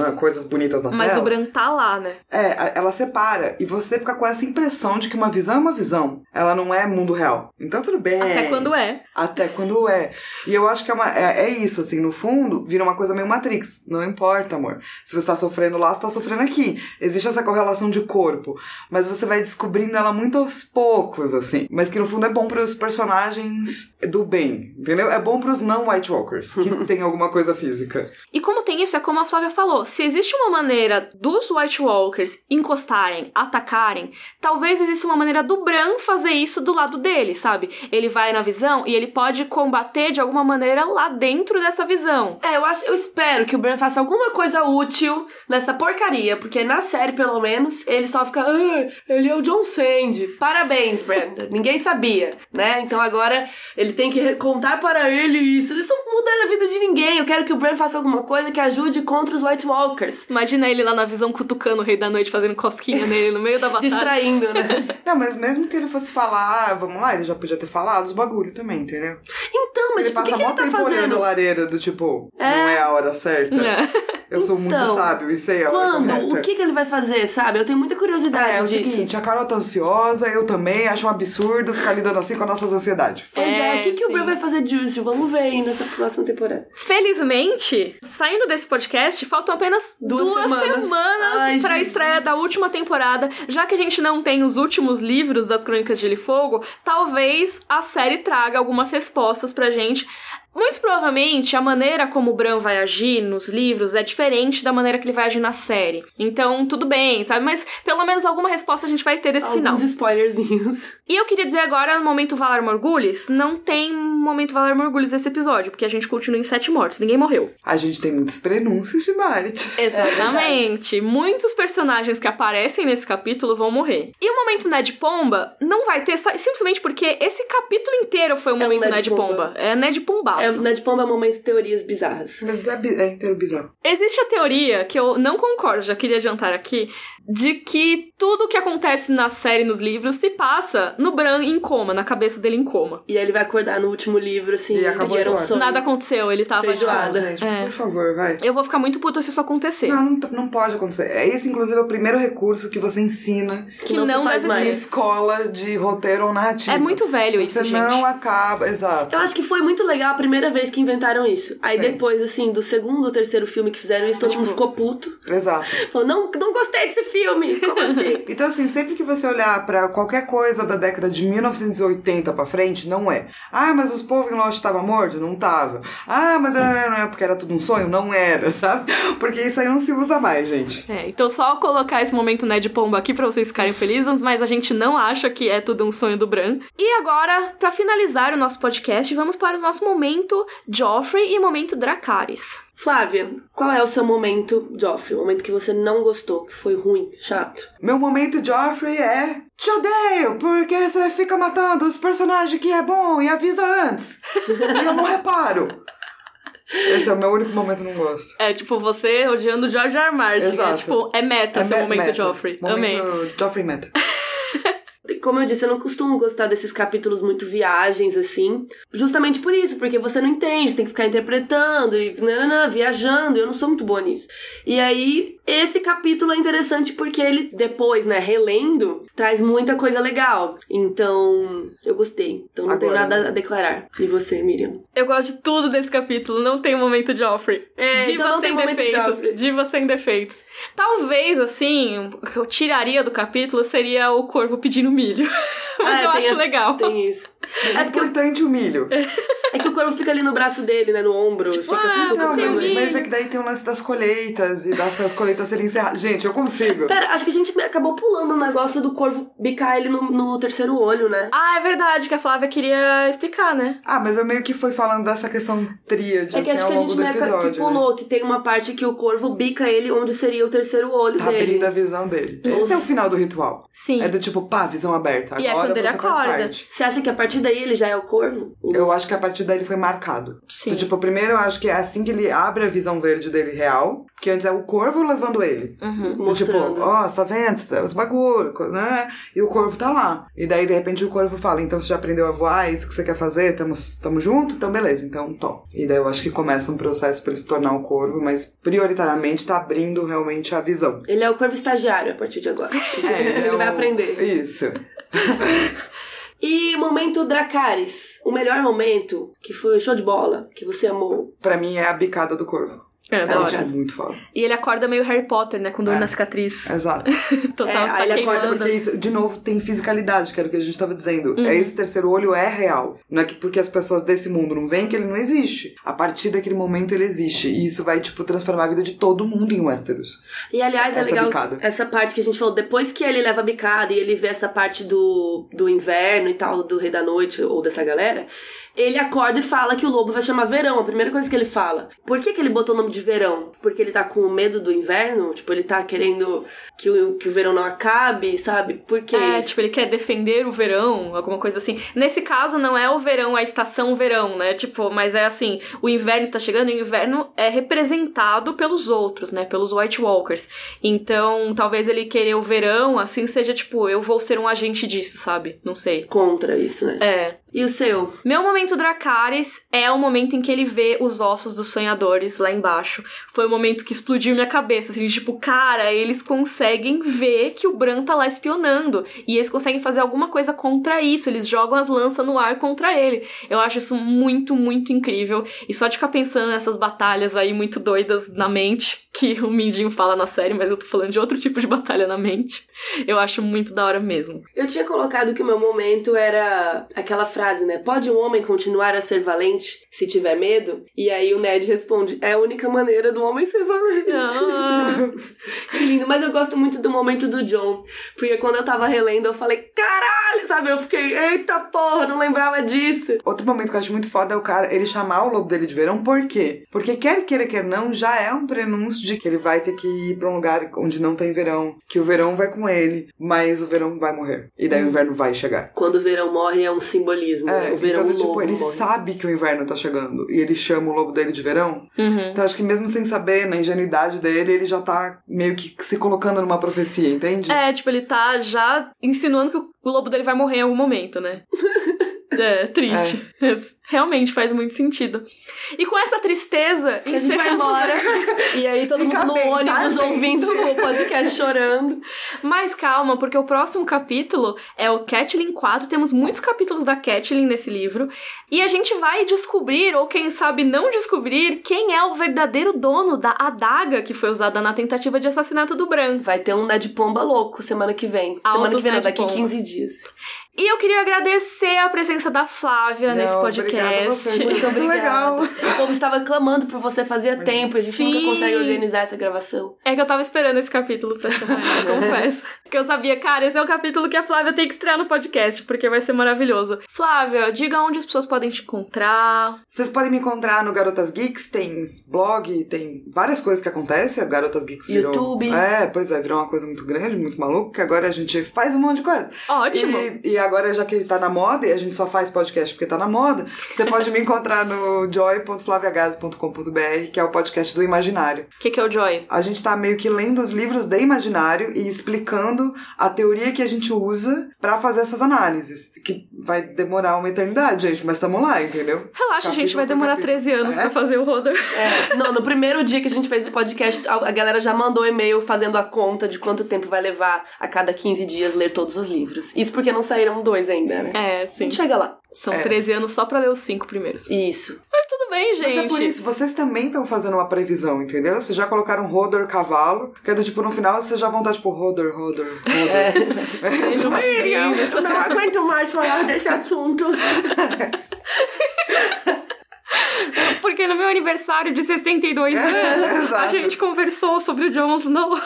A: ah, coisas bonitas na
B: Mas
A: tela.
B: o Bran tá lá, né?
A: É, ela separa e você fica com essa impressão de que uma visão é uma visão. Ela não é mundo real. Então tudo bem.
B: Até quando é.
A: Até quando é. E eu acho que é, uma, é, é isso, assim, no fundo, vira uma coisa meio Matrix. Não importa, amor. Se você tá sofrendo lá, você tá sofrendo aqui. Existe essa correlação de corpo. Mas você vai descobrindo ela muito aos poucos, assim. Mas que no fundo é bom pros personagens do bem, entendeu? É bom pros não White Walkers, que tem alguma coisa física.
B: E como tem isso, é como a Flávia falou: se existe uma maneira dos White Walkers encostarem, atacarem, talvez exista uma maneira do Bran fazer isso do lado dele, sabe? Ele vai na visão e ele pode combater de alguma maneira lá dentro dessa visão.
C: É, eu acho, eu espero que o Bran faça alguma coisa útil nessa porcaria, porque na série, pelo menos, ele só fica, ah, ele é o John Sandy. Parabéns, Brandon. Ninguém sabia, né? Então agora ele tem que contar para ele isso. Isso não muda a vida de ninguém. Eu quero que o Bran faça alguma coisa que ajude contra os White Walkers.
B: Imagina ele lá na visão cutucando o Rei da Noite, fazendo cosquinha nele no meio da batalha.
C: Distraindo, né?
A: Não, mas mesmo que ele fosse falar, ah, vamos lá, ele já podia ter falado os bagulho também, entendeu?
C: Então, mas
A: ele
C: tipo, o que,
A: passa
C: que ele tá
A: tempo olhando a
C: fazendo?
A: lareira do tipo,
C: É.
A: não é a hora certa.
B: É.
A: Eu sou muito
C: Então,
A: sábio e sei a hora
C: Quando? O que, que ele vai fazer, sabe? Eu tenho muita curiosidade
A: É, é o
C: disso.
A: seguinte, a Carol tá ansiosa, eu também, acho um absurdo ficar lidando assim com as nossas ansiedades.
C: Pois é,
B: É,
C: o que, que o. Bran vai fazer de útil? Vamos ver aí nessa próxima temporada.
B: Felizmente, saindo desse podcast, faltam apenas
C: Duas
B: duas,
C: semanas.
B: semanas,
C: Ai,
B: pra
C: Jesus.
B: estreia da última temporada. Já que a gente não tem os últimos livros das Crônicas de Gelo e Fogo, talvez a série traga algumas respostas pra gente. Muito provavelmente a maneira como o Bran vai agir nos livros é diferente da maneira que ele vai agir na série. Então, tudo bem, sabe? Mas pelo menos alguma resposta a gente vai ter desse final.
C: Alguns spoilerzinhos.
B: E eu queria dizer agora, no momento Valar Morgulhos, não tem momento Valar Morgulhos nesse episódio, porque a gente continua em sete mortes, ninguém morreu.
A: A gente tem muitos prenúncios de Marit.
B: Exatamente. Muitos personagens que aparecem nesse capítulo vão morrer. E o momento Ned Pomba não vai ter, simplesmente porque esse capítulo inteiro foi o
C: um
B: momento
C: Ned
B: Ned,
C: Pomba.
B: Pomba. É Ned Pombaço.
C: É, Ned Pomba é momento teorias bizarras.
A: Mas é, é inteiro bizarro.
B: Existe a teoria, que eu não concordo, já queria adiantar aqui, de que tudo que acontece na série e nos livros se passa no Bran em coma, na cabeça dele em coma.
C: E aí ele vai acordar no último livro, assim,
A: E acabou
C: que era um sonho.
B: Nada aconteceu, ele tava.
C: Feijoada.
A: Gente,
B: É.
A: por favor, vai.
B: Eu vou ficar muito puta se isso acontecer.
A: Não, não, não pode acontecer. É Esse, inclusive, é o primeiro recurso que você ensina
B: que
C: não
B: não,
C: se faz mais.
A: escola de roteiro ou narrativa.
B: É muito velho isso,
A: Você
B: gente.
A: não acaba, exato.
C: Eu acho que foi muito legal a primeira vez que inventaram isso. Aí
A: Sim.
C: depois, assim, do segundo ou terceiro filme que fizeram isso, todo
B: Tipo,
C: mundo ficou puto.
A: Exato.
C: Falou, não, não gostei desse filme. Como assim?
A: Então, assim, sempre que você olhar pra qualquer coisa da década de 1980 pra frente, não é. Ah, mas os povos em Lost estavam mortos? Não tava. Ah, mas não, não, porque era tudo um sonho? Não era, sabe? Porque isso aí não se usa mais, gente.
B: É, então só colocar esse momento Ned Pomba aqui pra vocês ficarem felizes, mas a gente não acha que é tudo um sonho do Bran. E agora, pra finalizar o nosso podcast, vamos para o nosso momento Joffrey e momento Dracarys.
C: Flávia, qual é o seu momento, Joffrey? O momento que você não gostou, que foi ruim, chato?
A: Meu momento Joffrey é. Te odeio, porque você fica matando os personagens que é bom e avisa antes. e eu não reparo. Esse é o meu único momento que eu não gosto.
B: É tipo você odiando George R. R. Martin. É
A: Exato.
B: tipo, é meta seu
A: me-
B: momento
A: meta.
B: Joffrey.
A: Momento
B: Amei.
A: Joffrey meta.
C: Como eu disse, eu não costumo gostar desses capítulos muito viagens, assim. Justamente por isso, porque você não entende, você tem que ficar interpretando e nananã, viajando, eu não sou muito boa nisso. E aí, esse capítulo é interessante porque ele, depois, né, relendo, traz muita coisa legal. Então, eu gostei. Então não tenho
A: Agora,
C: nada
A: né?
C: a declarar. E você, Miriam?
B: Eu gosto de tudo desse capítulo, não tem momento Joffrey.
C: É,
B: Diva
C: então não
B: sem defeitos.
C: Joffrey.
B: Diva sem defeitos. Talvez, assim, o que eu tiraria do capítulo seria o corvo pedindo milho. Mas
C: Ah,
B: eu acho legal.
C: Tem isso.
A: É importante o milho.
C: É que o corvo fica ali no braço dele, né, no ombro. fica
B: ah,
C: fica
A: Não, mas, mas é que daí tem o lance das colheitas e das colheitas serem encerradas. Gente, eu consigo.
C: Pera, acho que a gente acabou pulando o negócio do corvo bicar ele no, no terceiro olho, né?
B: Ah, é verdade, que a Flávia queria explicar, né?
A: Ah, mas eu meio que fui falando dessa questão tríade,
C: É que
A: assim,
C: acho
A: ao
C: que a gente
A: do
C: meio que-
A: episódio.
C: que
A: né?
C: pulou, que tem uma parte que o corvo bica ele onde seria o terceiro olho
A: Tá
C: dele.
A: abrindo a visão dele. Esse é o final do ritual.
B: Sim.
A: É do tipo, pá, visão aberta.
B: E é
A: Agora
B: quando ele acorda.
C: Você acha que a partir daí ele já é o corvo?
A: Eu acho que a partir daí ele foi marcado.
B: Sim.
A: Do tipo, primeiro eu acho que é assim que ele abre a visão verde dele real, que antes é o corvo levando ele.
B: Uhum.
A: Tipo, ó, você tá vendo? Você tá- Os bagulho, né? E o corvo tá lá. E daí, de repente, o corvo fala, então você já aprendeu a voar, é isso que você quer fazer? Tamo, tamo junto? Então beleza, então tom. E daí eu acho que começa um processo pra ele se tornar um corvo, mas prioritariamente tá abrindo realmente a visão.
C: Ele é o corvo estagiário a partir de agora. ele
A: é
C: vai
A: o-
C: aprender.
A: Isso.
C: E momento Dracarys. O melhor momento, que foi o show de bola, que você amou.
A: Pra mim é a bicada do corvo.
B: É,
A: acho muito foda.
B: E ele acorda meio Harry Potter, né? Com dor
A: É.
B: na cicatriz.
A: Exato.
B: Total,
C: É,
B: tá
C: aí ele acorda.
A: Porque isso, de novo, tem fisicalidade, que era o que a gente tava dizendo.
B: Uhum.
A: É Esse terceiro olho é real. Não é que porque as pessoas desse mundo não veem que ele não existe. A partir daquele momento ele existe. E isso vai, tipo, transformar a vida de todo mundo em Westeros.
C: E aliás, é
A: Essa
C: legal
A: bicada.
C: essa parte que a gente falou, depois que ele leva a bicada e ele vê essa parte do, do inverno e tal, do Rei da Noite ou dessa galera, ele acorda e fala que o lobo vai chamar verão. A primeira coisa que ele fala. Por que, que ele botou o nome de verão? Porque ele tá com medo do inverno? Tipo, ele tá querendo que o, que o verão não acabe, sabe? Por que
B: É,
C: isso?
B: tipo, ele quer defender o verão, alguma coisa assim. Nesse caso, não é o verão, a estação verão, né? Tipo, mas é assim, o inverno está chegando e o inverno é representado pelos outros, né? Pelos White Walkers. Então, talvez ele querer o verão, assim, seja tipo, eu vou ser um agente disso, sabe? Não sei.
C: Contra isso, né?
B: É.
C: E o seu?
B: Meu momento Dracarys é o momento em que ele vê os ossos dos sonhadores lá embaixo. Foi o momento que explodiu minha cabeça, assim, tipo, cara, eles conseguem ver que o Bran tá lá espionando. E eles conseguem fazer alguma coisa contra isso. Eles jogam as lanças no ar contra ele. Eu acho isso muito, muito incrível. E só de ficar pensando nessas batalhas aí muito doidas na mente, que o Mindinho fala na série, mas eu tô falando de outro tipo de batalha na mente. Eu acho muito da hora mesmo.
C: Eu tinha colocado que o meu momento era aquela frase, né? Pode um homem continuar a ser valente se tiver medo? E aí o Ned responde: é a única maneira do homem ser valente.
B: Ah.
C: que lindo. Mas eu gosto muito do momento do John. Porque quando eu tava relendo, eu falei: caralho, sabe? Eu fiquei: eita porra, não lembrava disso.
A: Outro momento que eu acho muito foda é o cara, ele chamar o lobo dele de verão, por quê? Porque quer queira, quer não, já é um prenúncio de que ele vai ter que ir pra um lugar onde não tem verão, que o verão vai com ele, mas o verão vai morrer. E daí o inverno vai chegar.
C: Quando o verão morre é um simbolismo. Né?
A: É,
C: O verão
A: então,
C: o
A: tipo,
C: lobo
A: ele
C: morre.
A: sabe que o inverno tá chegando e ele chama o lobo dele de verão.
B: Uhum.
A: Então acho que mesmo sem saber, na ingenuidade dele, ele já tá meio que se colocando numa profecia, entende?
B: É, tipo, ele tá já insinuando que o lobo dele vai morrer em algum momento, né? É, triste. Realmente faz muito sentido. E com essa tristeza,
C: Que a gente vai embora. E aí todo
A: Fica
C: mundo no
A: bem, tá,
C: ônibus ouvindo o podcast chorando.
B: Mas calma, porque o próximo capítulo é o Catelyn 4. Temos muitos capítulos da Catelyn nesse livro. E a gente vai descobrir, ou quem sabe não descobrir, quem é o verdadeiro dono da adaga que foi usada na tentativa de assassinato do Bran.
C: Vai ter um Ned Pomba louco semana que vem. semana
B: Altos
C: que vem,
B: Ned
C: daqui
B: Pomba.
C: 15 dias.
B: E eu queria agradecer a presença da Flávia
A: Não,
B: nesse
A: obrigada a
B: podcast.
A: vocês,
C: Muito
A: Muito
C: obrigada.
A: legal.
C: O povo estava clamando por você fazia tempo, a gente
B: Sim.
C: nunca consegue organizar essa gravação.
B: É que eu tava esperando esse capítulo pra chamar ela, confesso. Porque eu sabia, cara, esse é o capítulo que a Flávia tem que estrear no podcast, porque vai ser maravilhoso. Flávia, diga onde as pessoas podem te encontrar.
A: Vocês podem me encontrar no Garotas Geeks, tem blog, tem várias coisas que acontecem. A Garotas Geeks virou.
C: YouTube.
A: É, pois é, virou uma coisa muito grande, muito maluca, que agora a gente faz um monte de coisa.
B: Ótimo.
A: E, e agora, já que tá na moda, e a gente só faz podcast porque tá na moda, você pode me encontrar no joy.flaviagazi.com.br, que é o podcast do Imaginário.
B: O que, que é o Joy?
A: A gente tá meio que lendo os livros de Imaginário e explicando a teoria que a gente usa pra fazer essas análises. Que vai demorar uma eternidade, gente, mas tamo lá, entendeu?
B: Relaxa, a gente
A: Capítulo
B: vai demorar
A: capítulo.
B: 13 anos
A: É?
B: pra fazer o roder.
C: É, não, no primeiro dia que a gente fez o podcast, a a galera já mandou e-mail fazendo a conta de quanto tempo vai levar a cada 15 dias ler todos os livros. Isso porque não saíram dois ainda, né?
B: É,
C: A
B: sim.
C: gente chega lá.
B: São
A: É.
B: 13 anos só pra ler os cinco primeiros.
C: Isso.
B: Mas tudo bem, gente.
A: Mas é por isso, vocês também estão fazendo uma previsão, entendeu? Vocês já colocaram Rodor cavalo, que é do tipo, no final vocês já vão estar tipo, Rodor, Rodor, Rodor.
C: É.
B: Beijo, Miriam.
C: Eu não aguento mais falar desse assunto.
B: Porque no meu aniversário de 62
A: É,
B: anos, a
A: exato.
B: gente conversou sobre o Jon Snow.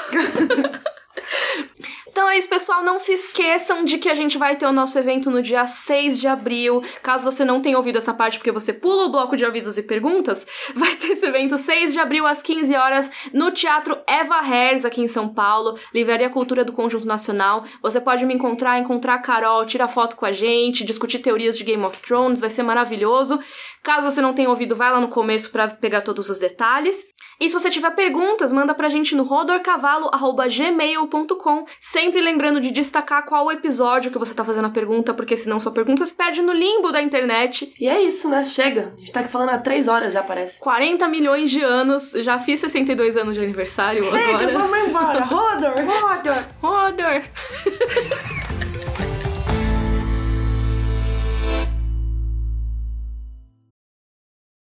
B: Então é isso, pessoal. Não se esqueçam de que a gente vai ter o nosso evento no dia 6 de abril. Caso você não tenha ouvido essa parte porque você pula o bloco de avisos e perguntas, vai ter esse evento 6 de abril às 15 horas no Teatro Eva Hers, aqui em São Paulo, Livraria Cultura do Conjunto Nacional. Você pode me encontrar, encontrar a Carol, tirar foto com a gente, discutir teorias de Game of Thrones, vai ser maravilhoso. Caso você não tenha ouvido, vai lá no começo para pegar todos os detalhes. E se você tiver perguntas, manda pra gente no rodorcavalo.gmail.com. Sempre lembrando de destacar qual o episódio que você tá fazendo a pergunta, porque senão sua pergunta se perde no limbo da internet.
C: E é isso, né? Chega. A gente tá aqui falando há três horas já, parece.
B: 40 milhões de anos, já fiz 62 anos de aniversário
C: Chega,
B: agora.
C: vamos embora. Rodor!
A: Roda!
B: Rodor!